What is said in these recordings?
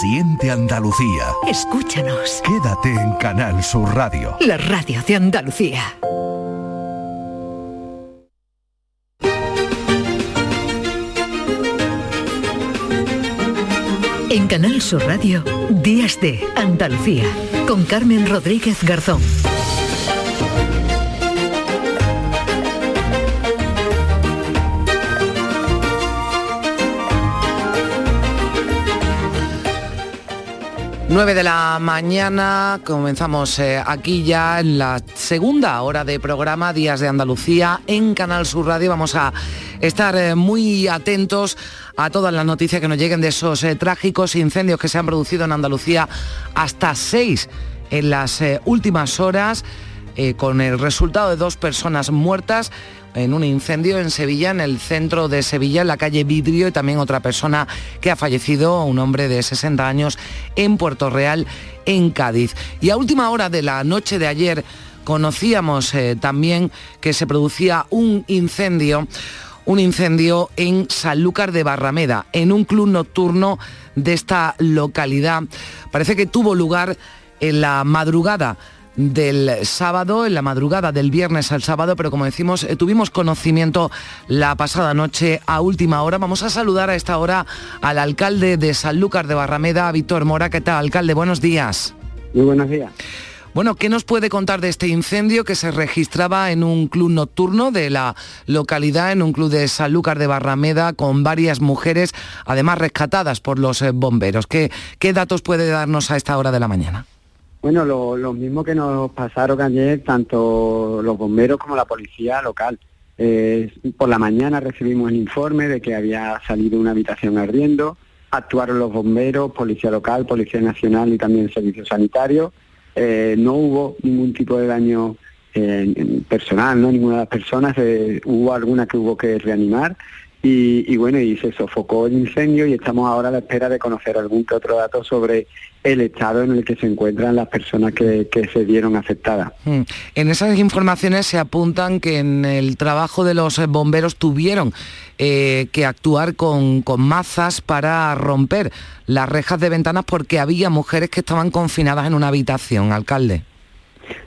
Siente Andalucía. Escúchanos. Quédate en Canal Sur Radio. La radio de Andalucía. En Canal Sur Radio, Días de Andalucía, con Carmen Rodríguez Garzón. 9 de la mañana, comenzamos eh, aquí ya en la segunda hora de programa Días de Andalucía en Canal Sur Radio. Vamos a estar eh, muy atentos a todas las noticias que nos lleguen de esos eh, trágicos incendios que se han producido en Andalucía hasta seis en las últimas horas, con el resultado de dos personas muertas en un incendio en Sevilla, en el centro de Sevilla, en la calle Vidrio, y también otra persona que ha fallecido, un hombre de 60 años, en Puerto Real, en Cádiz. Y a última hora de la noche de ayer conocíamos eh, también que se producía un incendio un incendio en Sanlúcar de Barrameda, en un club nocturno de esta localidad. Parece que tuvo lugar en la madrugada del sábado, en la madrugada del viernes al sábado, pero como decimos, eh, tuvimos conocimiento la pasada noche a última hora. Vamos a saludar a esta hora al alcalde de Sanlúcar de Barrameda, Víctor Mora. ¿Qué tal, alcalde? Buenos días. Muy buenos días. Bueno, ¿qué nos puede contar de este incendio que se registraba en un club nocturno de la localidad, en un club de Sanlúcar de Barrameda, con varias mujeres, además rescatadas por los eh, bomberos? ¿Qué, qué datos puede darnos a esta hora de la mañana? Bueno, lo, mismo que nos pasaron ayer tanto los bomberos como la policía local. Eh, por la mañana recibimos el informe de que había salido una habitación ardiendo, actuaron los bomberos, policía local, policía nacional y también servicios sanitarios. Eh, no hubo ningún tipo de daño eh, personal, no ninguna de las personas, hubo alguna que hubo que reanimar y, bueno, y se sofocó el incendio y estamos ahora a la espera de conocer algún que otro dato sobre el estado en el que se encuentran las personas que, se vieron afectadas. Hmm. En esas informaciones se apuntan que en el trabajo de los bomberos tuvieron eh, que actuar con, con mazas para romper las rejas de ventanas porque había mujeres que estaban confinadas en una habitación, alcalde.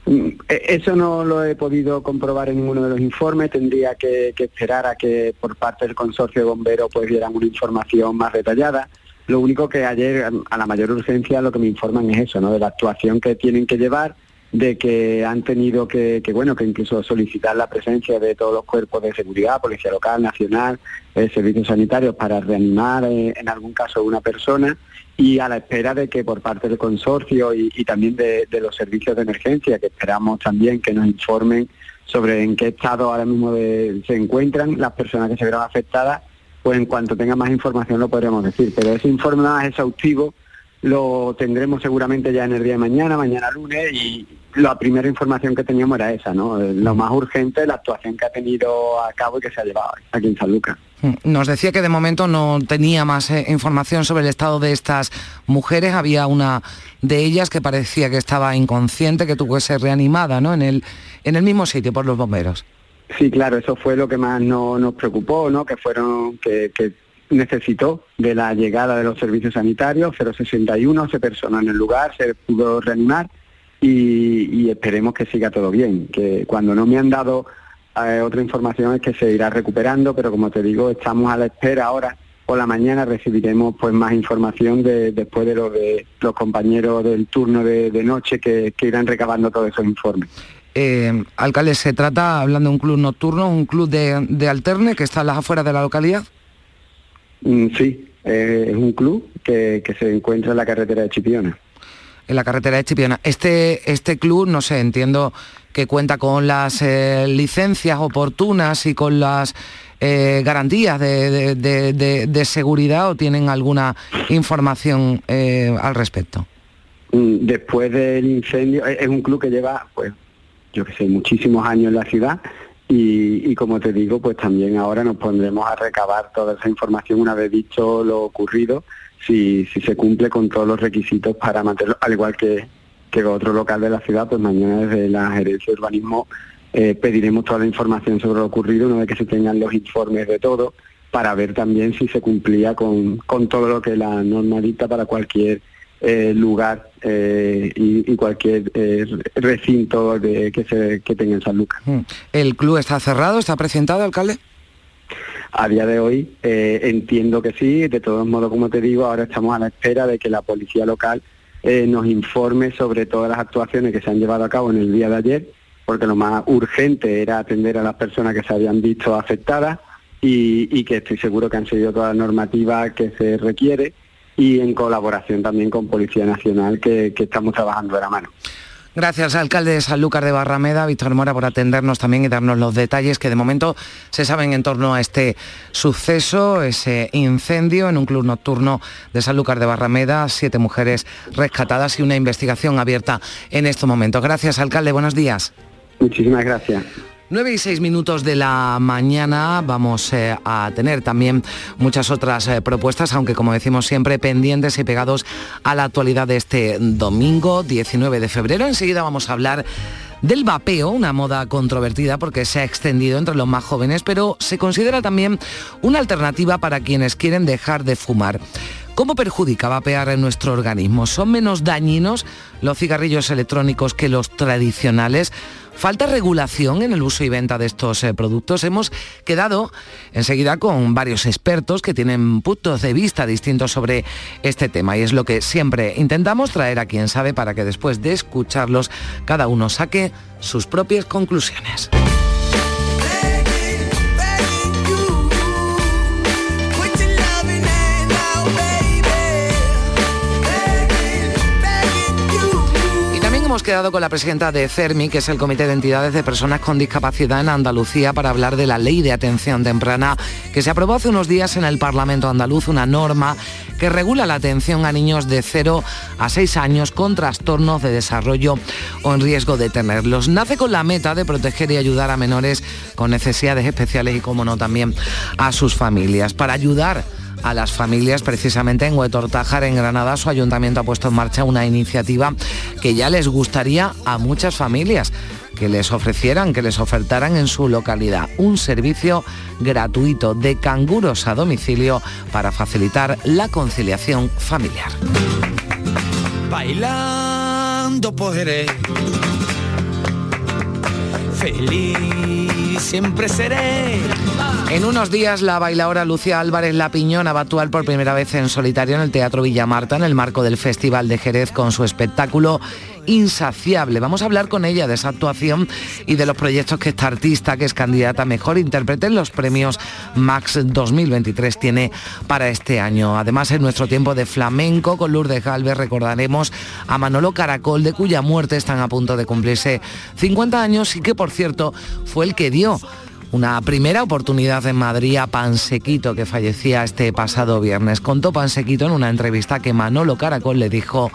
Mm, e, eso no lo he podido comprobar en ninguno de los informes, tendría que, esperar a que por parte del consorcio de bomberos pues dieran una información más detallada. Lo único que ayer, a la mayor urgencia, lo que me informan es eso, ¿no? De la actuación que tienen que llevar, de que han tenido que, bueno, que incluso solicitar la presencia de todos los cuerpos de seguridad, policía local, nacional, eh, servicios sanitarios para reanimar eh, en algún caso una persona y a la espera de que por parte del consorcio y, también de, los servicios de emergencia, que esperamos también que nos informen sobre en qué estado ahora mismo se encuentran las personas que se vieron afectadas, pues en cuanto tenga más información lo podremos decir. Pero ese informe más exhaustivo lo tendremos seguramente ya en el día de mañana, mañana lunes, y la primera información que teníamos era esa, ¿no? Lo más urgente, la actuación que ha tenido a cabo y que se ha llevado aquí en San Lucas. Mm, nos decía que de momento no tenía más eh, información sobre el estado de estas mujeres. Había una de ellas que parecía que estaba inconsciente, que tuvo que ser reanimada, ¿no? En el, en el mismo sitio por los bomberos. Sí, claro, eso fue lo que más nos preocupó, ¿no? Que fueron, que, que necesitó de la llegada de los servicios sanitarios, 061 se personó en el lugar, se pudo reanimar y, esperemos que siga todo bien, que cuando no me han dado eh, otra información es que se irá recuperando, pero como te digo, estamos a la espera ahora. Por la mañana recibiremos pues más información de, después de lo de los compañeros del turno de, noche que, irán recabando todos esos informes. Eh, alcalde, ¿se trata, hablando de un club nocturno, un club de, de alterne que está a las afueras de la localidad? Mm, sí, eh, es un club que, se encuentra en la carretera de Chipiona. En la carretera de Chipiona. Este, este club, no sé, entiendo que cuenta con las eh, licencias oportunas y con las eh, garantías de, seguridad o tienen alguna información al respecto. Mm, después del incendio, es un club que lleva, pues, yo que sé, muchísimos años en la ciudad y, como te digo, pues también ahora nos pondremos a recabar toda esa información una vez dicho lo ocurrido, si, si se cumple con todos los requisitos para mantenerlo, al igual que, que otro local de la ciudad, pues mañana desde la gerencia de urbanismo eh, pediremos toda la información sobre lo ocurrido, una vez que se tengan los informes de todo, para ver también si se cumplía con, con todo lo que la norma dicta para cualquier eh, lugar eh, y, cualquier eh, recinto de, que, se, que tenga en San Lucas. Mm. ¿El club está cerrado, está presentado, alcalde? A día de hoy entiendo que sí, de todos modos, como te digo, ahora estamos a la espera de que la policía local nos informe sobre todas las actuaciones que se han llevado a cabo en el día de ayer, porque lo más urgente era atender a las personas que se habían visto afectadas y, que estoy seguro que han seguido toda la normativa que se requiere y en colaboración también con Policía Nacional que, estamos trabajando de la mano. Gracias, alcalde de Sanlúcar de Barrameda, Víctor Mora, por atendernos también y darnos los detalles que de momento se saben en torno a este suceso, ese incendio en un club nocturno de Sanlúcar de Barrameda, siete mujeres rescatadas y una investigación abierta en estos momentos. Gracias, alcalde, buenos días. Muchísimas gracias. 9 y 6 minutos de la mañana vamos eh, a tener también muchas otras eh, propuestas, aunque como decimos siempre pendientes y pegados a la actualidad de este domingo 19 de febrero. Enseguida vamos a hablar del vapeo, una moda controvertida porque se ha extendido entre los más jóvenes, pero se considera también una alternativa para quienes quieren dejar de fumar. ¿Cómo perjudica vapear en nuestro organismo? ¿Son menos dañinos los cigarrillos electrónicos que los tradicionales? ¿Falta regulación en el uso y venta de estos eh, productos? Hemos quedado enseguida con varios expertos que tienen puntos de vista distintos sobre este tema y es lo que siempre intentamos traer a quien sabe para que después de escucharlos cada uno saque sus propias conclusiones. Hemos quedado con la presidenta de CERMI, que es el Comité de Entidades de Personas con Discapacidad en Andalucía, para hablar de la Ley de Atención Temprana, que se aprobó hace unos días en el Parlamento andaluz, una norma que regula la atención a niños de 0 a 6 años con trastornos de desarrollo o en riesgo de tenerlos. Nace con la meta de proteger y ayudar a menores con necesidades especiales y, como no, también a sus familias. Para ayudar a las familias. Precisamente en Huetortájar, en Granada, su ayuntamiento ha puesto en marcha una iniciativa que ya les gustaría a muchas familias que les ofrecieran, que les ofertaran en su localidad un servicio gratuito de canguros a domicilio para facilitar la conciliación familiar. Bailando feliz siempre seré. En unos días la bailadora Lucía Álvarez La Piñona va a actuar por primera vez en solitario en el Teatro Villamarta en el marco del Festival de Jerez con su espectáculo insaciable. Vamos a hablar con ella de esa actuación y de los proyectos que esta artista, que es candidata a mejor intérprete en los premios Max 2023, tiene para este año. Además, en nuestro tiempo de flamenco con Lourdes Galvez recordaremos a Manolo Caracol, de cuya muerte están a punto de cumplirse 50 años y que, por cierto, fue el que dio una primera oportunidad en Madrid a Pansequito, que fallecía este pasado viernes. Contó Pansequito en una entrevista que Manolo Caracol le dijo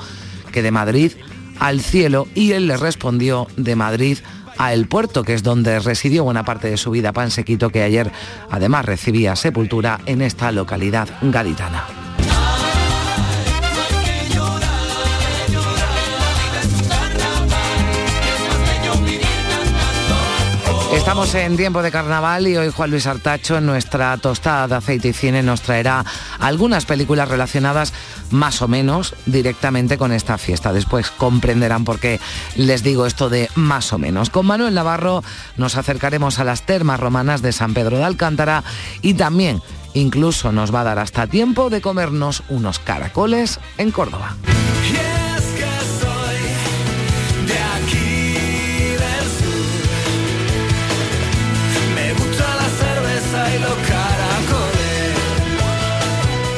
que de Madrid al cielo y él le respondió de Madrid a El Puerto, que es donde residió buena parte de su vida Pansequito, que ayer además recibía sepultura en esta localidad gaditana. Estamos en tiempo de carnaval y hoy Juan Luis Artacho en nuestra tostada de aceite y cine nos traerá algunas películas relacionadas más o menos directamente con esta fiesta. Después comprenderán por qué les digo esto de más o menos. Con Manuel Navarro nos acercaremos a las termas romanas de San Pedro de Alcántara y también incluso nos va a dar hasta tiempo de comernos unos caracoles en Córdoba.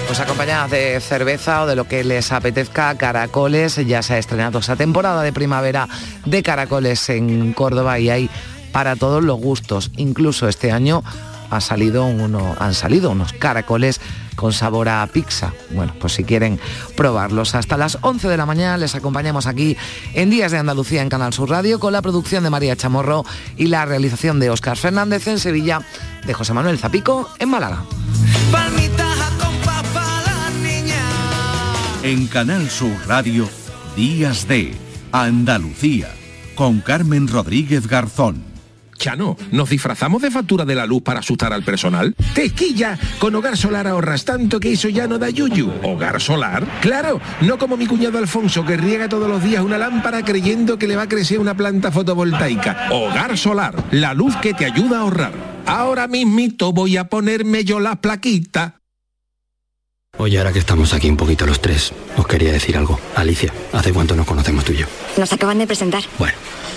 Pues acompañadas de cerveza o de lo que les apetezca, caracoles. Ya se ha estrenado esa temporada de primavera de caracoles en Córdoba y hay para todos los gustos. Incluso este año ha salido uno, han salido unos caracoles con sabor a pizza. Bueno, pues si quieren probarlos. Hasta las 11 de la mañana les acompañamos aquí en Días de Andalucía en Canal Sur Radio con la producción de María Chamorro y la realización de Óscar Fernández en Sevilla, de José Manuel Zapico en Málaga. En Canal Sur Radio, Días de Andalucía, con Carmen Rodríguez Garzón. Chano, ¿nos disfrazamos de factura de la luz para asustar al personal? ¡Tequilla! Con Hogar Solar ahorras tanto que eso ya no da yuyu. ¿Hogar Solar? Claro, no como mi cuñado Alfonso que riega todos los días una lámpara creyendo que le va a crecer una planta fotovoltaica. Hogar Solar, la luz que te ayuda a ahorrar. Ahora mismito voy a ponerme yo la plaquita. Oye, ahora que estamos aquí un poquito los tres, os quería decir algo. Alicia, ¿hace cuánto nos conocemos tú y yo? Nos acaban de presentar. Bueno,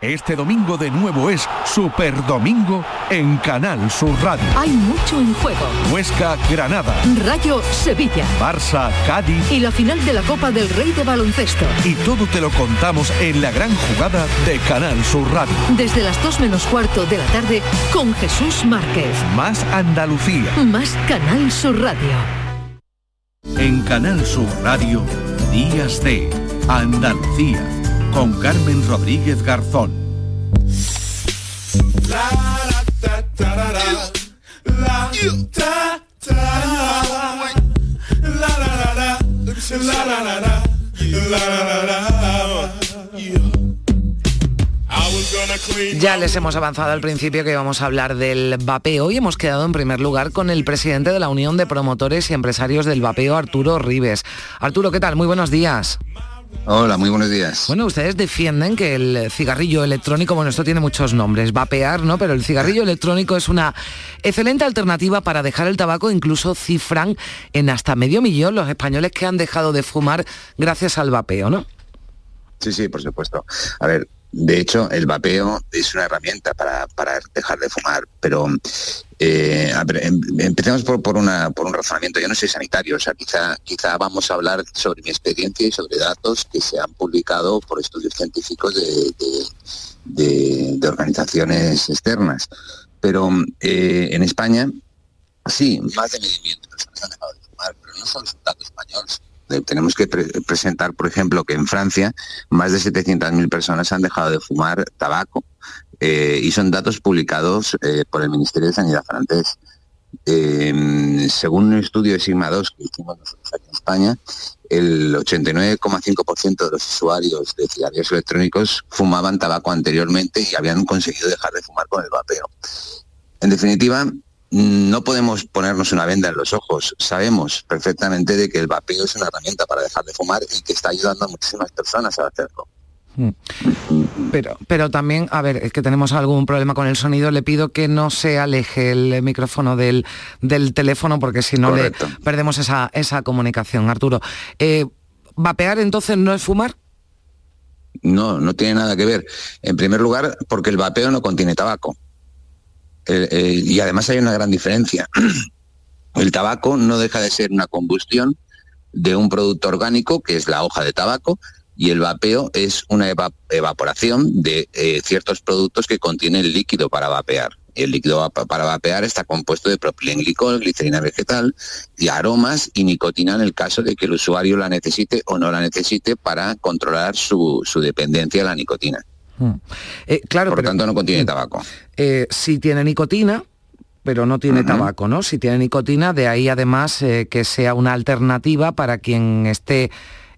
Este domingo de nuevo es Super Domingo en Canal Sur Radio. Hay mucho en juego. Huesca, Granada. Rayo, Sevilla. Barça, Cádiz. Y la final de la Copa del Rey de Baloncesto. Y todo te lo contamos en la gran jugada de Canal Sur Radio. Desde las 2 menos cuarto de la tarde con Jesús Márquez. Más Andalucía. Más Canal Sur Radio. En Canal Sur Radio, Días de Andalucía con Carmen Rodríguez Garzón. Ya les hemos avanzado al principio que vamos a hablar del vapeo. Hoy hemos quedado en primer lugar con el presidente de la Unión de Promotores y Empresarios del Vapeo, Arturo Rives. Arturo, ¿qué tal? Muy buenos días. Hola, muy buenos días. Bueno, ustedes defienden que el cigarrillo electrónico, bueno, esto tiene muchos nombres, vapear, ¿no? Pero el cigarrillo electrónico es una excelente alternativa para dejar el tabaco, incluso cifran en hasta medio millón los españoles que han dejado de fumar gracias al vapeo, ¿no? Sí, sí, por supuesto. A ver, de hecho, el vapeo es una herramienta para, para dejar de fumar, pero eh, em, empecemos por, por, un razonamiento. Yo no soy sanitario, o sea, quizá, quizá vamos a hablar sobre mi experiencia y sobre datos que se han publicado por estudios científicos de, de, organizaciones externas. Pero eh, en España, sí, más de medio han dejado de fumar, pero no son datos españoles tenemos que pre presentar, por ejemplo, que en Francia más de 700.000 personas han dejado de fumar tabaco eh, y son datos publicados eh, por el Ministerio de Sanidad francés. Eh, según un estudio de Sigma 2 que hicimos nosotros aquí en España, el 89,5% de los usuarios de cigarrillos electrónicos fumaban tabaco anteriormente y habían conseguido dejar de fumar con el vapeo. En definitiva, no podemos ponernos una venda en los ojos. Sabemos perfectamente de que el vapeo es una herramienta para dejar de fumar y que está ayudando a muchísimas personas a hacerlo. Hmm. Pero, pero también, a ver, es que tenemos algún problema con el sonido. Le pido que no se aleje el micrófono del, del teléfono porque si no le perdemos esa, esa comunicación. Arturo, eh, ¿vapear entonces no es fumar? No, no tiene nada que ver. En primer lugar, porque el vapeo no contiene tabaco. Y además hay una gran diferencia. El tabaco no deja de ser una combustión de un producto orgánico, que es la hoja de tabaco, y el vapeo es una evaporación de eh, ciertos productos que contienen líquido para vapear. El líquido para vapear está compuesto de propilenglicol, glicerina vegetal y aromas y nicotina en el caso de que el usuario la necesite o no la necesite para controlar su dependencia a la nicotina. Hmm. Eh, claro, Por lo tanto no contiene tabaco. Eh, si tiene nicotina, pero no tiene tabaco, ¿no? Si tiene nicotina, de ahí además eh, que sea una alternativa para quien esté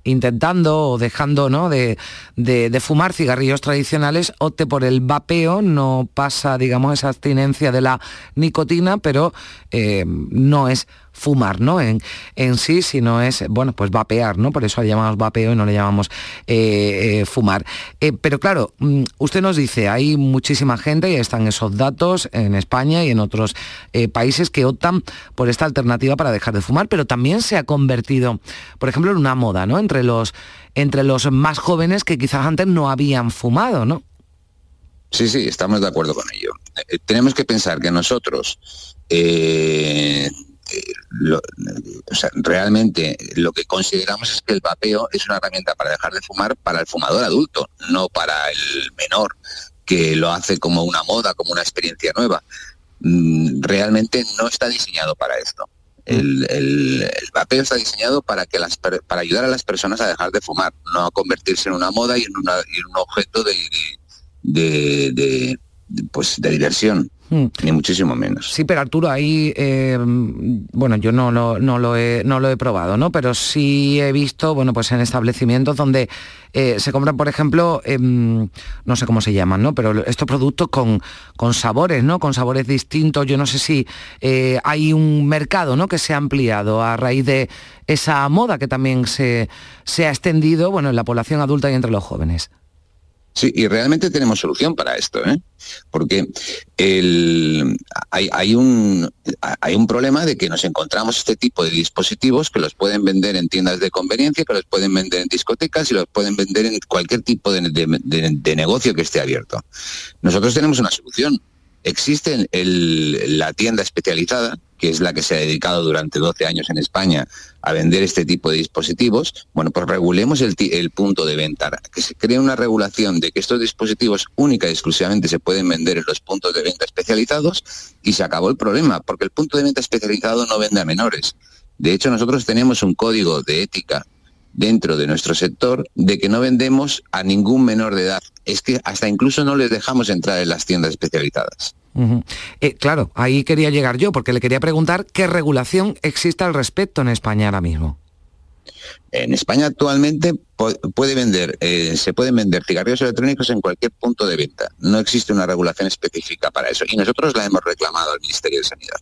intentando o dejando ¿no? de, de, fumar cigarrillos tradicionales, opte por el vapeo, no pasa, digamos, esa abstinencia de la nicotina, pero no es fumar, ¿no? En, en sí, sino es, bueno, pues vapear, ¿no? Por eso le llamamos vapeo y no le llamamos eh, eh, fumar. Eh, pero claro, mm, usted nos dice, hay muchísima gente, y están esos datos en España y en otros países que optan por esta alternativa para dejar de fumar, pero también se ha convertido, por ejemplo, en una moda, ¿no? Entre los, entre los más jóvenes que quizás antes no habían fumado, ¿no? Sí, sí, estamos de acuerdo con ello. tenemos que pensar que nosotros lo, realmente lo que consideramos es que el vapeo es una herramienta para dejar de fumar para el fumador adulto, no para el menor, que lo hace como una moda, como una experiencia nueva. Mm, realmente no está diseñado para esto. El, el, vapeo está diseñado para que las para ayudar a las personas a dejar de fumar, no a convertirse en una moda y en, un objeto de, de, pues de diversión. Hmm. Ni muchísimo menos. Sí, pero Arturo, ahí, eh, bueno, yo no, no, no, lo he, no lo he probado, ¿no? Pero sí he visto, bueno, pues en establecimientos donde eh, se compran, por ejemplo, em, no sé cómo se llaman, ¿no? Pero estos productos con, con sabores, ¿no? Con sabores distintos. Yo no sé si eh, hay un mercado, ¿no? Que se ha ampliado a raíz de esa moda que también se, se ha extendido, bueno, en la población adulta y entre los jóvenes. Sí, y realmente tenemos solución para esto, ¿eh? porque hay, un, hay un problema de que nos encontramos este tipo de dispositivos que los pueden vender en tiendas de conveniencia, que los pueden vender en discotecas y los pueden vender en cualquier tipo de, negocio que esté abierto. Nosotros tenemos una solución. Existe la tienda especializada, que es la que se ha dedicado durante 12 años en España a vender este tipo de dispositivos, bueno, pues regulemos el, punto de venta, que se cree una regulación de que estos dispositivos única y exclusivamente se pueden vender en los puntos de venta especializados y se acabó el problema, porque el punto de venta especializado no vende a menores. De hecho, nosotros tenemos un código de ética dentro de nuestro sector de que no vendemos a ningún menor de edad. Es que hasta incluso no les dejamos entrar en las tiendas especializadas. Eh, claro, ahí quería llegar yo, porque le quería preguntar qué regulación existe al respecto en España ahora mismo. En España actualmente puede vender, eh, se pueden vender cigarrillos electrónicos en cualquier punto de venta. No existe una regulación específica para eso y nosotros la hemos reclamado al Ministerio de Sanidad.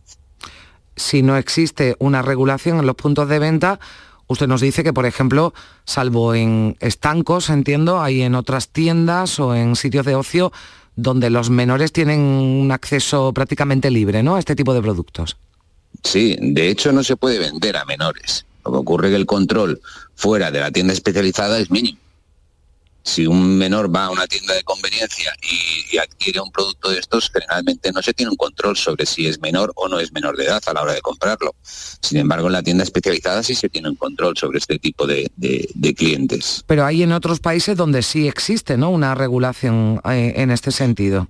Si no existe una regulación en los puntos de venta, usted nos dice que, por ejemplo, salvo en estancos, entiendo, hay en otras tiendas o en sitios de ocio donde los menores tienen un acceso prácticamente libre ¿no? a este tipo de productos. Sí, de hecho no se puede vender a menores. Lo que ocurre es que el control fuera de la tienda especializada es mínimo si un menor va a una tienda de conveniencia y, adquiere un producto de estos, generalmente no se tiene un control sobre si es menor o no es menor de edad a la hora de comprarlo. Sin embargo, en la tienda especializada sí se tiene un control sobre este tipo de, clientes. Pero hay en otros países donde sí existe ¿no? una regulación eh, en este sentido.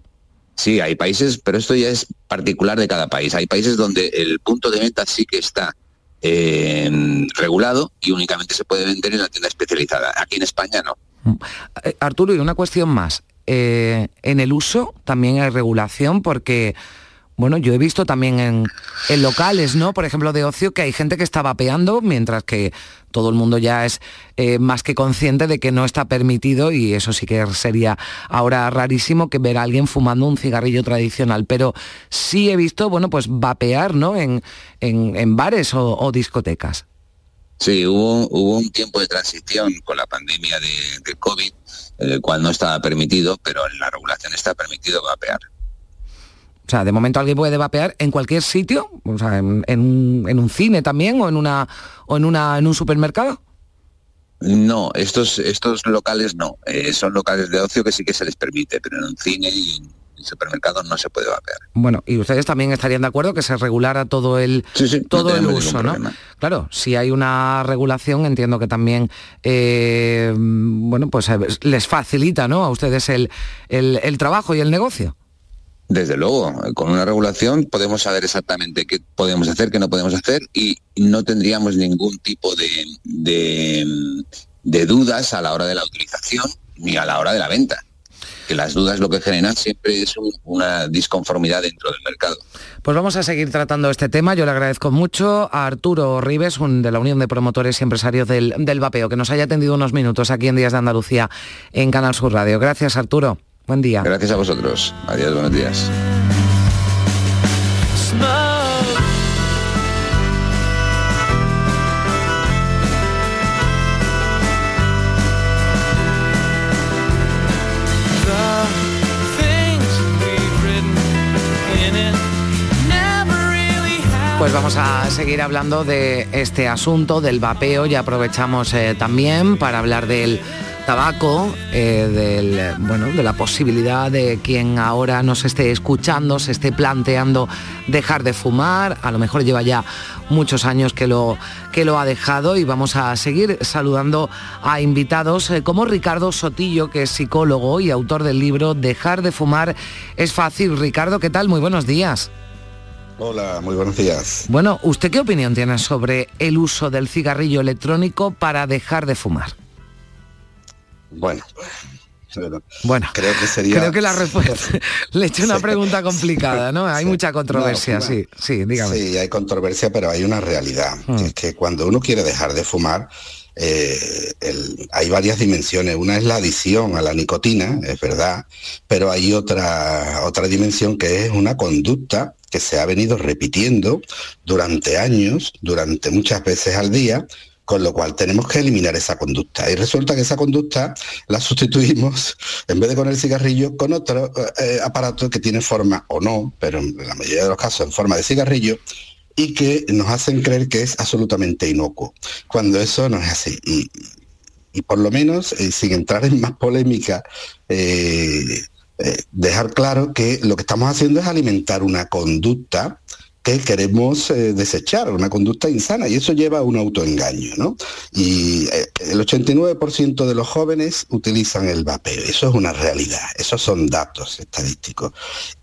Sí, hay países, pero esto ya es particular de cada país. Hay países donde el punto de venta sí que está eh, regulado y únicamente se puede vender en la tienda especializada. Aquí en España no. Eh, Arturo, y una cuestión más. Eh, en el uso también hay regulación porque, bueno, yo he visto también en, locales, ¿no? Por ejemplo, de ocio, que hay gente que está vapeando, mientras que todo el mundo ya es eh, más que consciente de que no está permitido y eso sí que sería ahora rarísimo que ver a alguien fumando un cigarrillo tradicional. Pero sí he visto, bueno, pues vapear, ¿no? En, en, bares o discotecas. Sí, hubo, hubo un tiempo de transición con la pandemia de, COVID, el cual no estaba permitido, pero en la regulación está permitido vapear. O sea, de momento alguien puede vapear en cualquier sitio, o sea, en, un cine también o en una o en una en un supermercado. No, estos estos locales no, eh, son locales de ocio que sí que se les permite, pero en un cine y supermercados no se puede vapear. Bueno, y ustedes también estarían de acuerdo que se regulara todo el, todo el uso, ¿no? Claro, si hay una regulación, entiendo que también, eh, bueno, pues eh, les facilita, ¿no? A ustedes el, el, trabajo y el negocio. Desde luego, con una regulación podemos saber exactamente qué podemos hacer, qué no podemos hacer y no tendríamos ningún tipo de, de, de dudas a la hora de la utilización ni a la hora de la venta que las dudas lo que generan siempre es una disconformidad dentro del mercado. Pues vamos a seguir tratando este tema. Yo le agradezco mucho a Arturo Rives, un de la Unión de Promotores y Empresarios del, del Vapeo, que nos haya atendido unos minutos aquí en Días de Andalucía en Canal Sur Radio. Gracias, Arturo. Buen día. Gracias a vosotros. Adiós, buenos días. Pues vamos a seguir hablando de este asunto del vapeo y aprovechamos eh, también para hablar del tabaco, eh, del, bueno, de la posibilidad de quien ahora nos esté escuchando, se esté planteando dejar de fumar, a lo mejor lleva ya muchos años que lo, que lo ha dejado y vamos a seguir saludando a invitados eh, como Ricardo Sotillo, que es psicólogo y autor del libro Dejar de fumar es fácil. Ricardo, ¿qué tal? Muy buenos días. Hola, muy buenos días. Bueno, ¿usted qué opinión tiene sobre el uso del cigarrillo electrónico para dejar de fumar? Bueno, bueno, creo que sería. Creo que la respuesta. Le he hecho una pregunta complicada, ¿no? Hay mucha controversia, sí, sí, dígame. Sí, hay controversia, pero hay una realidad. Mm. Es que cuando uno quiere dejar de fumar, eh, hay varias dimensiones. Una es la adicción a la nicotina, es verdad, pero hay otra, otra dimensión que es una conducta que se ha venido repitiendo durante años, durante muchas veces al día, con lo cual tenemos que eliminar esa conducta. Y resulta que esa conducta la sustituimos, en vez de con el cigarrillo, con otro eh, aparato que tiene forma, o no, pero en la mayoría de los casos en forma de cigarrillo, y que nos hacen creer que es absolutamente inocuo, cuando eso no es así. Y, por lo menos, eh, sin entrar en más polémica, eh, dejar claro que lo que estamos haciendo es alimentar una conducta que queremos eh, desechar, una conducta insana, y eso lleva a un autoengaño, ¿no? Y eh, el 89% de los jóvenes utilizan el vapeo, eso es una realidad, esos son datos estadísticos.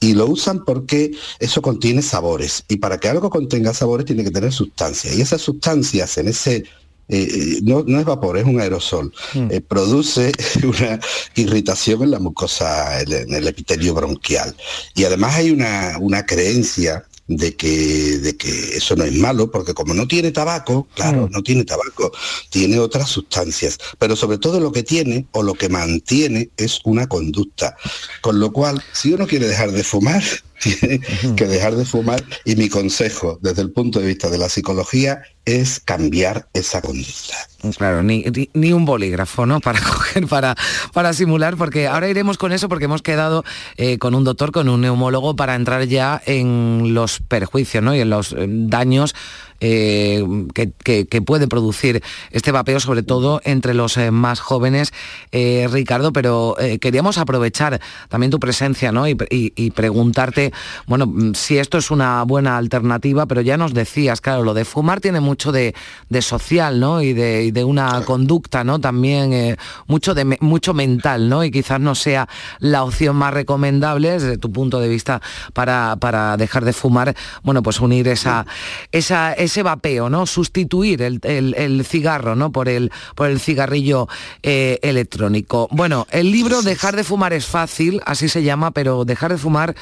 Y lo usan porque eso contiene sabores, y para que algo contenga sabores tiene que tener sustancias, y esas sustancias en ese eh, no, es vapor, es un aerosol, mm. produce una irritación en la mucosa, en el epitelio bronquial. Y además hay una, una creencia de que, de que eso no es malo, porque como no tiene tabaco, claro, mm. no tiene tabaco, tiene otras sustancias, pero sobre todo lo que tiene o lo que mantiene es una conducta. Con lo cual, si uno quiere dejar de fumar, que dejar de fumar y mi consejo desde el punto de vista de la psicología es cambiar esa conducta. Claro, ni, ni, un bolígrafo, ¿no? Para coger, para, para simular, porque ahora iremos con eso porque hemos quedado eh, con un doctor, con un neumólogo, para entrar ya en los perjuicios, ¿no? Y en los eh, daños eh, que, puede producir este vapeo, sobre todo entre los eh, más jóvenes, eh, Ricardo, pero queríamos aprovechar también tu presencia ¿no? y, preguntarte, bueno, mm, si esto es una buena alternativa, pero ya nos decías, claro, lo de fumar tiene mucho de, social ¿no? y, de, una conducta ¿no? también, mucho, de, mucho mental, ¿no? y quizás no sea la opción más recomendable desde tu punto de vista para, para dejar de fumar, bueno, pues unir esa, esa ese vapeo, ¿no? Sustituir el, cigarro, ¿no? Por el, por el cigarrillo eh, electrónico. Bueno, el libro Dejar de fumar es fácil, así se llama, pero dejar de fumar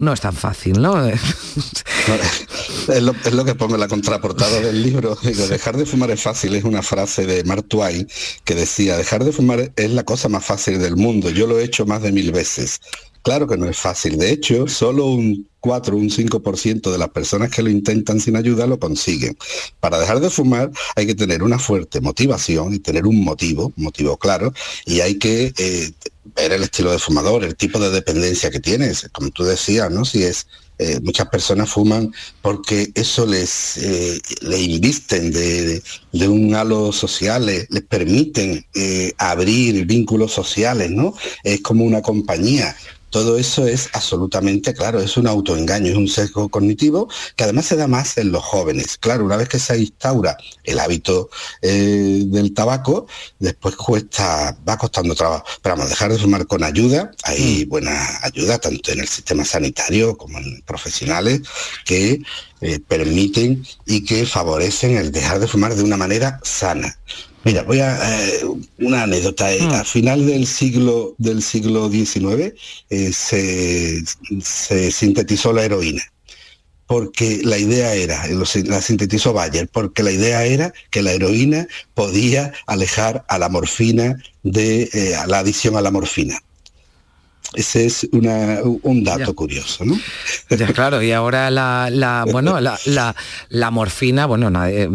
no es tan fácil, ¿no? es, lo, que pongo en la contraportada del libro. Digo, dejar de fumar es fácil, es una frase de Mark Twain que decía, dejar de fumar es la cosa más fácil del mundo. Yo lo he hecho más de mil veces. Claro que no es fácil. De hecho, solo un 4, un 5% de las personas que lo intentan sin ayuda lo consiguen. Para dejar de fumar hay que tener una fuerte motivación y tener un motivo, motivo claro, y hay que eh, ver el estilo de fumador, el tipo de dependencia que tienes, como tú decías, ¿no? Si es eh, muchas personas fuman porque eso les eh, le invisten de, un halo social, les, permiten abrir vínculos sociales, ¿no? Es como una compañía todo eso es absolutamente claro, es un autoengaño, es un sesgo cognitivo que además se da más en los jóvenes. Claro, una vez que se instaura el hábito eh, del tabaco, después cuesta, va costando trabajo. Pero vamos, dejar de fumar con ayuda, hay mm. buena ayuda tanto en el sistema sanitario como en profesionales que eh, permiten y que favorecen el dejar de fumar de una manera sana. Mira, voy a eh, una anécdota. Eh, mm. Al final del siglo del siglo XIX eh, se, sintetizó la heroína porque la idea era, la sintetizó Bayer, porque la idea era que la heroína podía alejar a la morfina de la adicción a la morfina. Ese es un dato curioso, ¿no? Ya, claro, y ahora la, bueno, la, la, morfina, bueno, eh,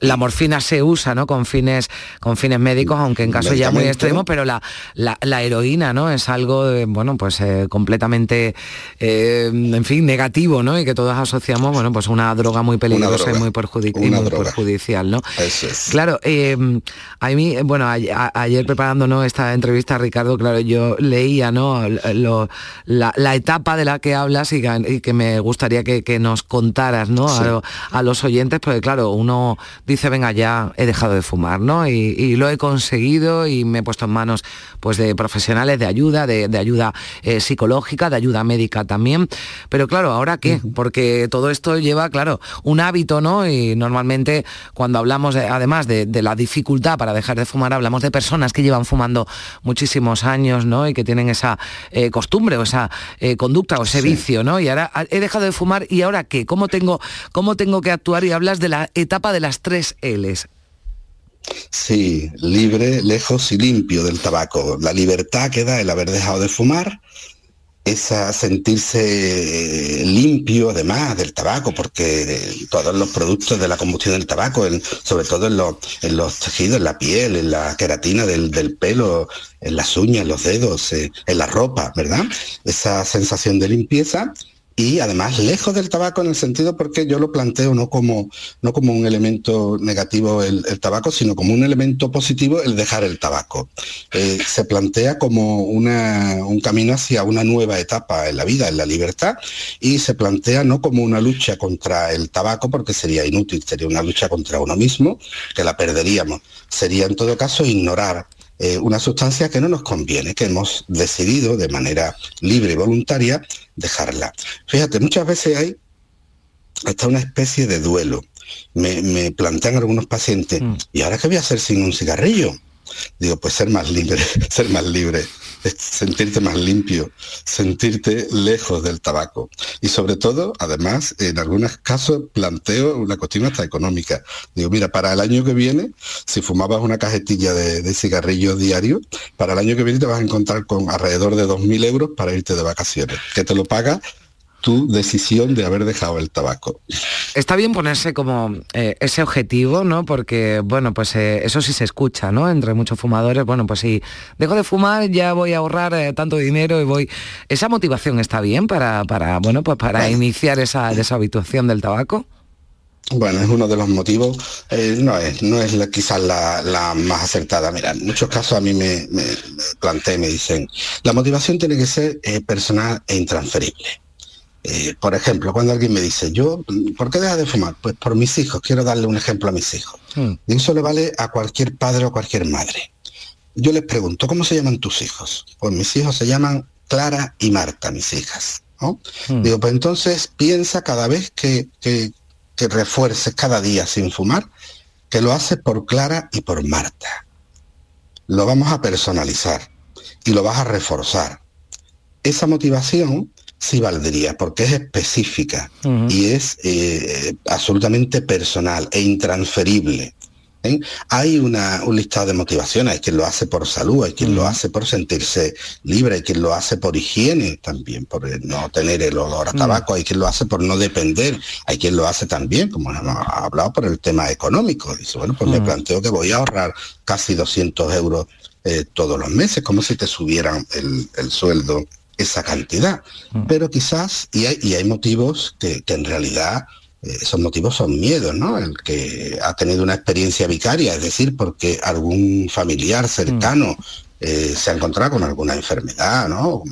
la, morfina se usa, ¿no? Con fines, con fines médicos, aunque en casos ya muy extremos, pero la, la, heroína, ¿no? Es algo, bueno, pues eh, completamente, eh, en fin, negativo, ¿no? Y que todos asociamos, bueno, pues una droga muy peligrosa y muy, perjudicial, ¿no? Eso es. Claro, a mí, bueno, ayer, preparándonos esta entrevista, Ricardo, claro, yo leía, ¿no? La, etapa de la que hablas y que, me gustaría que, nos contaras, ¿no? A, los oyentes, porque claro, uno dice, venga, ya he dejado de fumar, ¿no? Y, lo he conseguido y me he puesto en manos pues de profesionales de ayuda, de, ayuda eh, psicológica, de ayuda médica también. Pero claro, ¿ahora qué? Porque todo esto lleva, claro, un hábito, ¿no? Y normalmente cuando hablamos, además de, la dificultad para dejar de fumar, hablamos de personas que llevan fumando muchísimos años, ¿no? Y que tienen esa eh, costumbre o esa eh, conducta o ese vicio, ¿no? Y ahora he dejado de fumar y ahora qué? ¿Cómo tengo, cómo tengo que actuar? Y hablas de la etapa de las tres L's. Sí, libre, lejos y limpio del tabaco. La libertad que da el haber dejado de fumar, esa sentirse limpio además del tabaco, porque todos los productos de la combustión del tabaco, sobre todo en los, en los, tejidos, en la piel, en la queratina del, pelo, en las uñas, en los dedos, eh, en la ropa, ¿verdad? Esa sensación de limpieza y además lejos del tabaco en el sentido porque yo lo planteo no como, no como un elemento negativo el, tabaco, sino como un elemento positivo el dejar el tabaco. Eh, se plantea como una, un camino hacia una nueva etapa en la vida, en la libertad, y se plantea no como una lucha contra el tabaco, porque sería inútil, sería una lucha contra uno mismo, que la perderíamos. Sería en todo caso ignorar eh, una sustancia que no nos conviene, que hemos decidido de manera libre y voluntaria dejarla. Fíjate, muchas veces hay hasta una especie de duelo. Me, plantean algunos pacientes, mm. ¿y ahora qué voy a hacer sin un cigarrillo? Digo, pues ser más libre, ser más libre sentirte más limpio, sentirte lejos del tabaco. Y sobre todo, además, en algunos casos planteo una cuestión hasta económica. Digo, mira, para el año que viene, si fumabas una cajetilla de, cigarrillos diarios, para el año que viene te vas a encontrar con alrededor de 2.000 euros para irte de vacaciones, que te lo paga tu decisión de haber dejado el tabaco. Está bien ponerse como eh, ese objetivo, ¿no? Porque, bueno, pues eh, eso sí se escucha, ¿no? Entre muchos fumadores, bueno, pues si dejo de fumar ya voy a ahorrar eh, tanto dinero y voy... ¿Esa motivación está bien para, para bueno, pues para iniciar esa deshabituación del tabaco? Bueno, es uno de los motivos, no es, no es quizás la, más acertada. Mira, en muchos casos a mí me, me, me me dicen, la motivación tiene que ser personal e intransferible. Eh, por ejemplo, cuando alguien me dice, yo, ¿por qué dejas de fumar? Pues por mis hijos, quiero darle un ejemplo a mis hijos. Hmm. Y eso le vale a cualquier padre o cualquier madre. Yo les pregunto, ¿cómo se llaman tus hijos? Pues mis hijos se llaman Clara y Marta, mis hijas. Hmm. Digo, pues entonces piensa cada vez que, que, que refuerces cada día sin fumar, que lo hace por Clara y por Marta. Lo vamos a personalizar y lo vas a reforzar. Esa motivación sí valdría, porque es específica y es eh, absolutamente personal e intransferible. ¿eh? Hay una, un listado de motivaciones, hay quien lo hace por salud, hay quien lo hace por sentirse libre, hay quien lo hace por higiene también, por no tener el olor a tabaco, hay quien lo hace por no depender, hay quien lo hace también, como hemos hablado, por el tema económico. Dice, bueno, pues me planteo que voy a ahorrar casi 200 euros eh, todos los meses, como si te subieran el, el sueldo esa cantidad. Mm. Pero quizás, y hay, y hay motivos que, en realidad eh, esos motivos son miedos, ¿no? El que ha tenido una experiencia vicaria, es decir, porque algún familiar cercano mm. eh, se ha encontrado con alguna enfermedad, ¿no?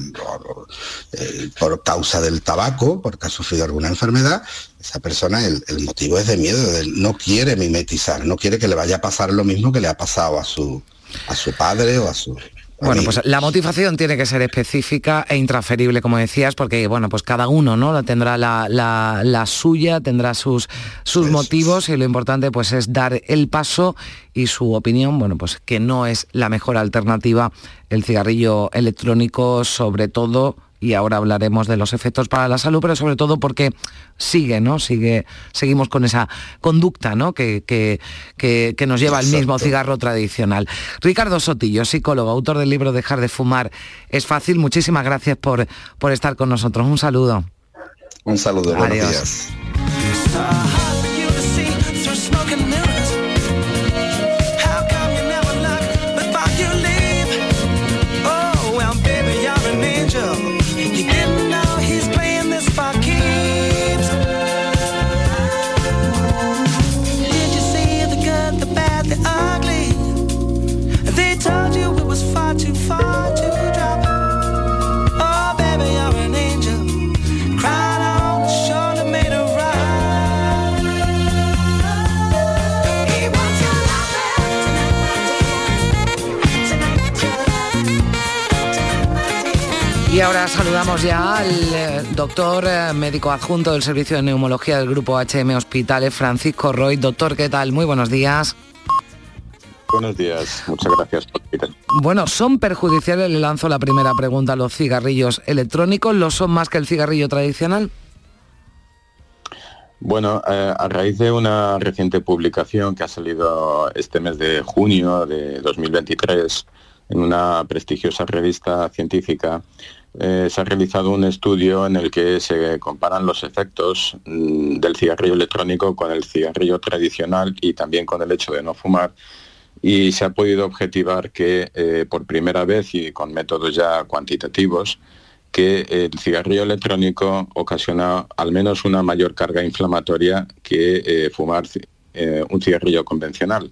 Eh, por, causa del tabaco, porque ha sufrido alguna enfermedad, esa persona, el, el motivo es de miedo, de, no quiere mimetizar, no quiere que le vaya a pasar lo mismo que le ha pasado a su, a su padre o a su bueno, pues la motivación tiene que ser específica e intransferible, como decías, porque bueno, pues cada uno ¿no? tendrá la, suya, tendrá sus, sus motivos y lo importante pues es dar el paso y su opinión, bueno, pues que no es la mejor alternativa el cigarrillo electrónico, sobre todo y ahora hablaremos de los efectos para la salud, pero sobre todo porque sigue, ¿no? Sigue, seguimos con esa conducta, ¿no? Que, que, nos lleva al mismo cigarro tradicional. Ricardo Sotillo, psicólogo, autor del libro Dejar de fumar es fácil. Muchísimas gracias por, por estar con nosotros. Un saludo. Un saludo, buenos días. Ahora saludamos ya al eh, doctor eh, médico adjunto del Servicio de Neumología del Grupo HM Hospitales, Francisco Roy. Doctor, ¿qué tal? Muy buenos días. Buenos días, muchas gracias Bueno, ¿son perjudiciales? Le lanzo la primera pregunta. ¿Los cigarrillos electrónicos lo son más que el cigarrillo tradicional? Bueno, eh, a raíz de una reciente publicación que ha salido este mes de junio de 2023 en una prestigiosa revista científica, eh, se ha realizado un estudio en el que se comparan los efectos mm, del cigarrillo electrónico con el cigarrillo tradicional y también con el hecho de no fumar. Y se ha podido objetivar que eh, por primera vez y con métodos ya cuantitativos que el cigarrillo electrónico ocasiona al menos una mayor carga inflamatoria que eh, fumar un cigarrillo convencional,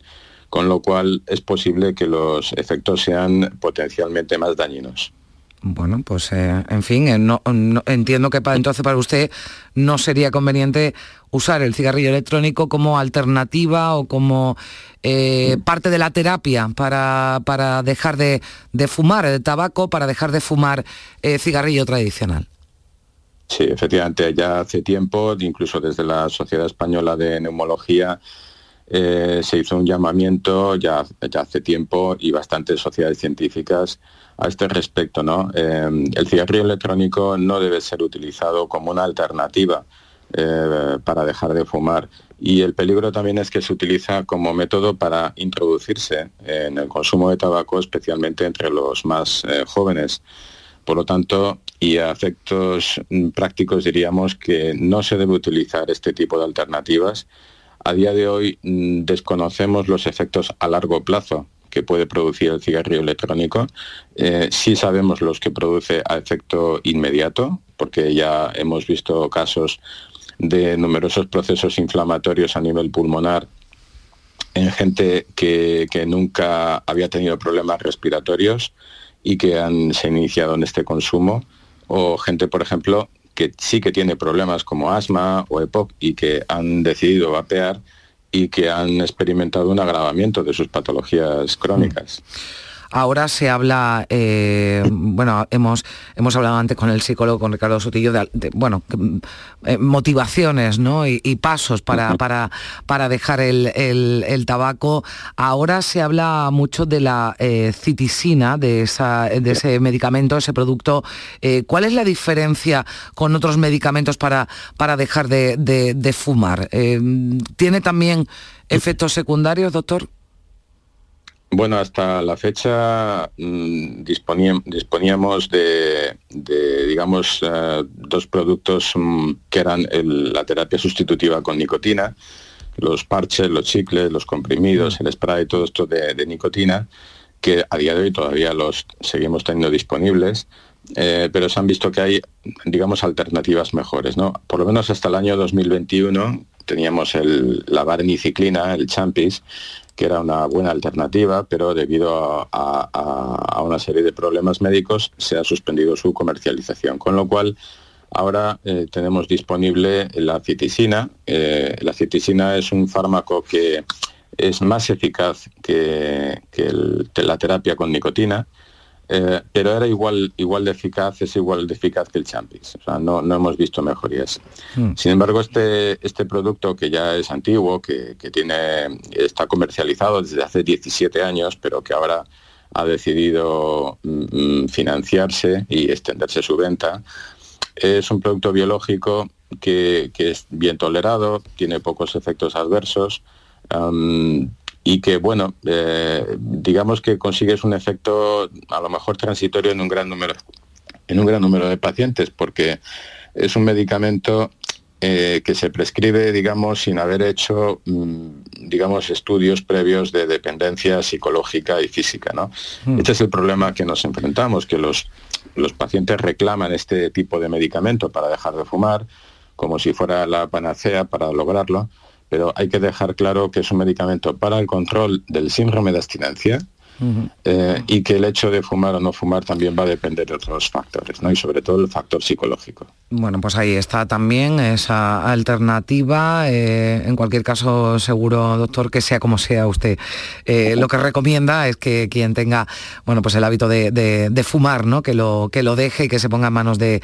con lo cual es posible que los efectos sean potencialmente más dañinos. Bueno, pues eh, en fin, eh, no, entiendo que para entonces para usted no sería conveniente usar el cigarrillo electrónico como alternativa o como eh, parte de la terapia para, para dejar de, fumar el tabaco, para dejar de fumar cigarrillo tradicional. Sí, efectivamente, ya hace tiempo, incluso desde la Sociedad Española de Neumología, se hizo un llamamiento ya, hace tiempo y bastantes sociedades científicas a este respecto. ¿no? Eh, el cigarrillo electrónico no debe ser utilizado como una alternativa eh, para dejar de fumar. Y el peligro también es que se utiliza como método para introducirse en el consumo de tabaco, especialmente entre los más eh, jóvenes. Por lo tanto, y a efectos prácticos diríamos que no se debe utilizar este tipo de alternativas. A día de hoy mm, desconocemos los efectos a largo plazo que puede producir el cigarrillo electrónico. Eh, sí sabemos los que produce a efecto inmediato, porque ya hemos visto casos de numerosos procesos inflamatorios a nivel pulmonar en gente que, nunca había tenido problemas respiratorios y que han, se iniciado en este consumo, o gente, por ejemplo, que sí que tiene problemas como asma o EPOC y que han decidido vapear y que han experimentado un agravamiento de sus patologías crónicas. Ahora se habla, eh, bueno, hemos, hemos hablado antes con el psicólogo, con Ricardo Sutillo, de, bueno, eh, motivaciones ¿no? y, pasos para, para, para dejar el, tabaco. Ahora se habla mucho de la eh, citisina, de, esa, de ese medicamento, ese producto. ¿Cuál es la diferencia con otros medicamentos para, para dejar de, de fumar? ¿Tiene también efectos secundarios, doctor? Bueno, hasta la fecha mm, disponíamos de, digamos, eh, dos productos mm, que eran la terapia sustitutiva con nicotina, los parches, los chicles, los comprimidos, mm. el spray, todo esto de, nicotina, que a día de hoy todavía los seguimos teniendo disponibles, eh, pero se han visto que hay, digamos, alternativas mejores. ¿no? Por lo menos hasta el año 2021 teníamos el, la varniciclina, el champis, que era una buena alternativa, pero debido a, una serie de problemas médicos se ha suspendido su comercialización, con lo cual ahora eh, tenemos disponible la citisina. Eh, la citisina es un fármaco que es más eficaz que, la terapia con nicotina, eh, pero era igual, igual de eficaz, es igual de eficaz que el champis. O sea, no, hemos visto mejorías. Hmm. Sin embargo, este, este producto que ya es antiguo, que, tiene, está comercializado desde hace 17 años, pero que ahora ha decidido mm, mm, financiarse y extenderse su venta, es un producto biológico que, es bien tolerado, tiene pocos efectos adversos y que, bueno, eh, digamos que consigues un efecto a lo mejor transitorio en un gran número, en un gran número de pacientes, porque es un medicamento eh, que se prescribe, digamos, sin haber hecho, mm, digamos, estudios previos de dependencia psicológica y física, ¿no? Mm. Este es el problema que nos enfrentamos, que los, los pacientes reclaman este tipo de medicamento para dejar de fumar, como si fuera la panacea para lograrlo, pero hay que dejar claro que es un medicamento para el control del síndrome de abstinencia eh, y que el hecho de fumar o no fumar también va a depender de otros factores, ¿no? Y sobre todo el factor psicológico. Bueno, pues ahí está también esa alternativa. Eh, en cualquier caso, seguro, doctor, que sea como sea usted, eh, lo que recomienda es que quien tenga, bueno, pues el hábito de, fumar, ¿no? Que lo, que lo deje y que se ponga en manos de,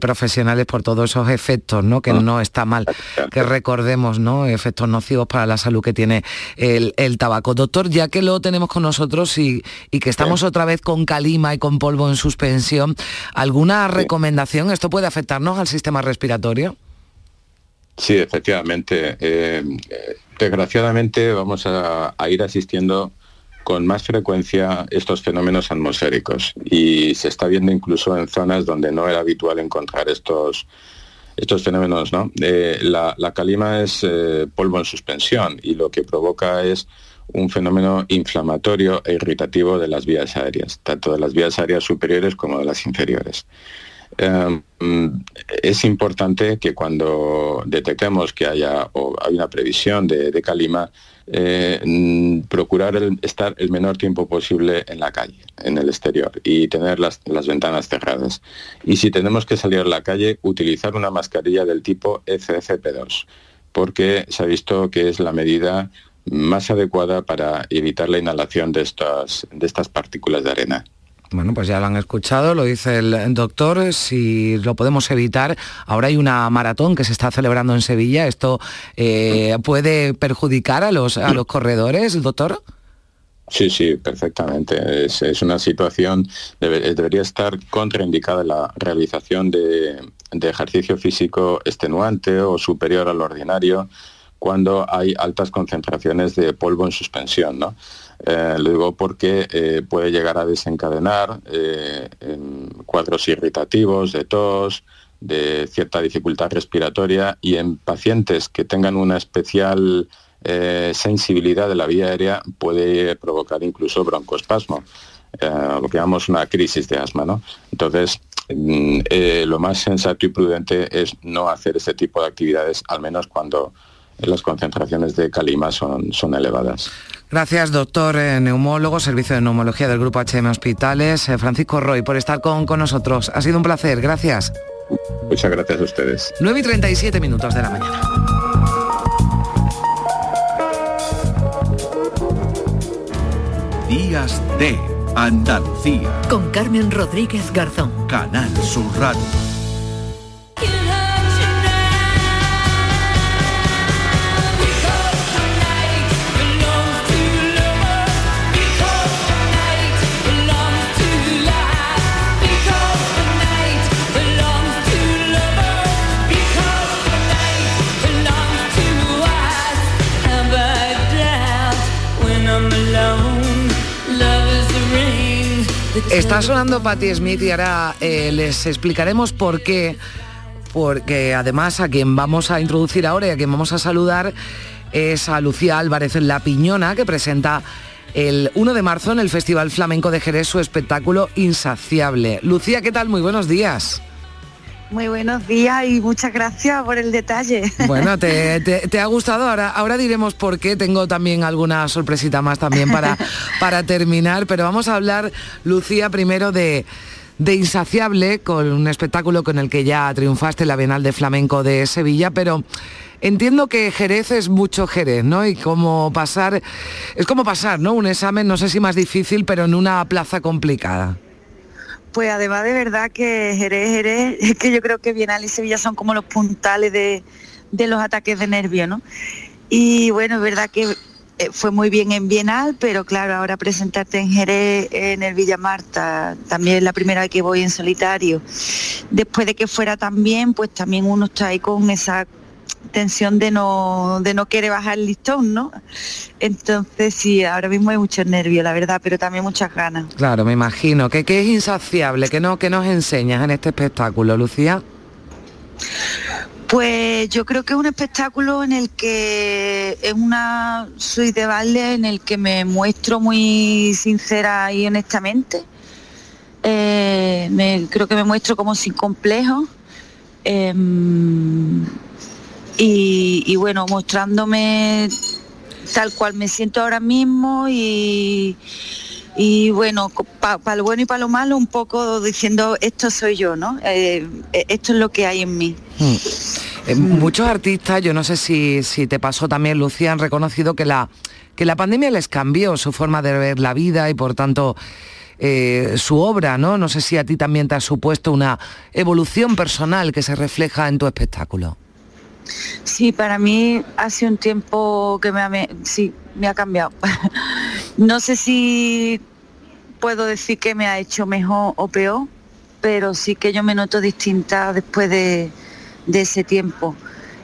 profesionales por todos esos efectos, ¿no? Que ah. no está mal. Que recordemos, ¿no? Efectos nocivos para la salud que tiene el, el tabaco. Doctor, ya que lo tenemos con nosotros y, que estamos otra vez con calima y con polvo en suspensión, ¿alguna recomendación? ¿Esto puede afectarnos al sistema respiratorio? Sí, efectivamente. Eh, desgraciadamente vamos a, ir asistiendo con más frecuencia estos fenómenos atmosféricos y se está viendo incluso en zonas donde no era habitual encontrar estos, estos fenómenos. ¿no? Eh, la, calima es eh, polvo en suspensión y lo que provoca es un fenómeno inflamatorio e irritativo de las vías aéreas, tanto de las vías aéreas superiores como de las inferiores. Em, es importante que cuando detectemos que haya o hay una previsión de, calima, eh, procurar estar el menor tiempo posible en la calle, en el exterior, y tener las, las, ventanas cerradas. Y si tenemos que salir a la calle, utilizar una mascarilla del tipo FFP2, porque se ha visto que es la medida más adecuada para evitar la inhalación de estas, de estas partículas de arena. Bueno, pues ya lo han escuchado, lo dice el doctor, si lo podemos evitar. Ahora hay una maratón que se está celebrando en Sevilla. ¿Esto eh, puede perjudicar a los, a los corredores, doctor? Sí, sí, perfectamente. Es, una situación, debería estar contraindicada la realización de, de ejercicio físico extenuante o superior al ordinario cuando hay altas concentraciones de polvo en suspensión. ¿no? Eh, lo digo porque eh, puede llegar a desencadenar eh, cuadros irritativos, de tos, de cierta dificultad respiratoria y en pacientes que tengan una especial sensibilidad de la vía aérea puede provocar incluso broncoespasmo, lo que llamamos una crisis de asma. Entonces, mm, lo más sensato y prudente es no hacer ese tipo de actividades, al menos cuando las concentraciones de calima son, son elevadas. Gracias, doctor eh, neumólogo, Servicio de Neumología del Grupo HM Hospitales, eh, Francisco Roy, por estar con, con nosotros. Ha sido un placer, gracias. Muchas gracias a ustedes. 9 y 37 minutos de la mañana. Días de Andalucía. Con Carmen Rodríguez Garzón. Canal Sur Radio. Está sonando Patti Smith y ahora eh, les explicaremos por qué, porque además a quien vamos a introducir ahora y a quien vamos a saludar es a Lucía Álvarez en La Piñona, que presenta el 1 de marzo en el Festival Flamenco de Jerez su espectáculo Insaciable. Lucía, ¿qué tal? Muy buenos días. Muy buenos días y muchas gracias por el detalle. Bueno, te, ha gustado. Ahora, ahora diremos por qué. Tengo también alguna sorpresita más también para, para terminar. Pero vamos a hablar, Lucía, primero de, de Insaciable, con un espectáculo con el que ya triunfaste en la Bienal de Flamenco de Sevilla, pero entiendo que Jerez es mucho Jerez, ¿no? Y como pasar, es como pasar, ¿no? Un examen, no sé si más difícil, pero en una plaza complicada. Pues además de verdad que Jerez, Jerez, es que yo creo que Bienal y Sevilla son como los puntales de, los ataques de nervio, ¿no? Y bueno, es verdad que eh, fue muy bien en Bienal, pero claro, ahora presentarte en Jerez, en el Villa Marta, también es la primera vez que voy en solitario. Después de que fuera también, pues también uno está ahí con esa tensión de no, de no querer bajar el listón, ¿no? Entonces sí, ahora mismo hay mucho nervio, la verdad, pero también muchas ganas. Claro, me imagino. que es insaciable? que no, que nos enseñas en este espectáculo, Lucía? Pues yo creo que es un espectáculo en el que es una suite de baile en el que me muestro muy sincera y honestamente. Eh, creo que me muestro como sin complejo. Em, y, bueno, mostrándome tal cual me siento ahora mismo y, y bueno, para lo bueno y para lo malo, un poco diciendo esto soy yo, ¿no? Eh, eh, esto es lo que hay en mí. Hmm. Eh, muchos artistas, yo no sé si, si te pasó también, Lucía, han reconocido que la, que la pandemia les cambió su forma de ver la vida y por tanto su obra, ¿no? No sé si a ti también te ha supuesto una evolución personal que se refleja en tu espectáculo. Sí, para mí hace un tiempo que me ha, sí, me ha cambiado. no sé si puedo decir que me ha hecho mejor o peor, pero sí que yo me noto distinta después de, ese tiempo.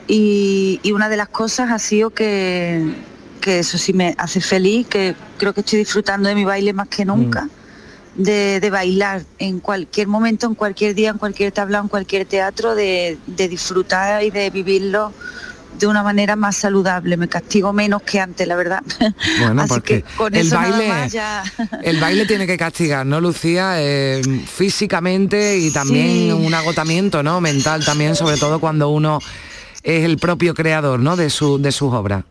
Y, una de las cosas ha sido que, eso sí me hace feliz, que creo que estoy disfrutando de mi baile más que nunca. Mm de, bailar en cualquier momento, en cualquier día, en cualquier tablao, en cualquier teatro, de, disfrutar y de vivirlo de una manera más saludable. Me castigo menos que antes, la verdad. Bueno, porque el baile, el baile tiene que castigar, ¿no, Lucía? Eh, físicamente y también un agotamiento, ¿no? Mental también, sobre todo cuando uno es el propio creador, ¿no? De su, de sus obras.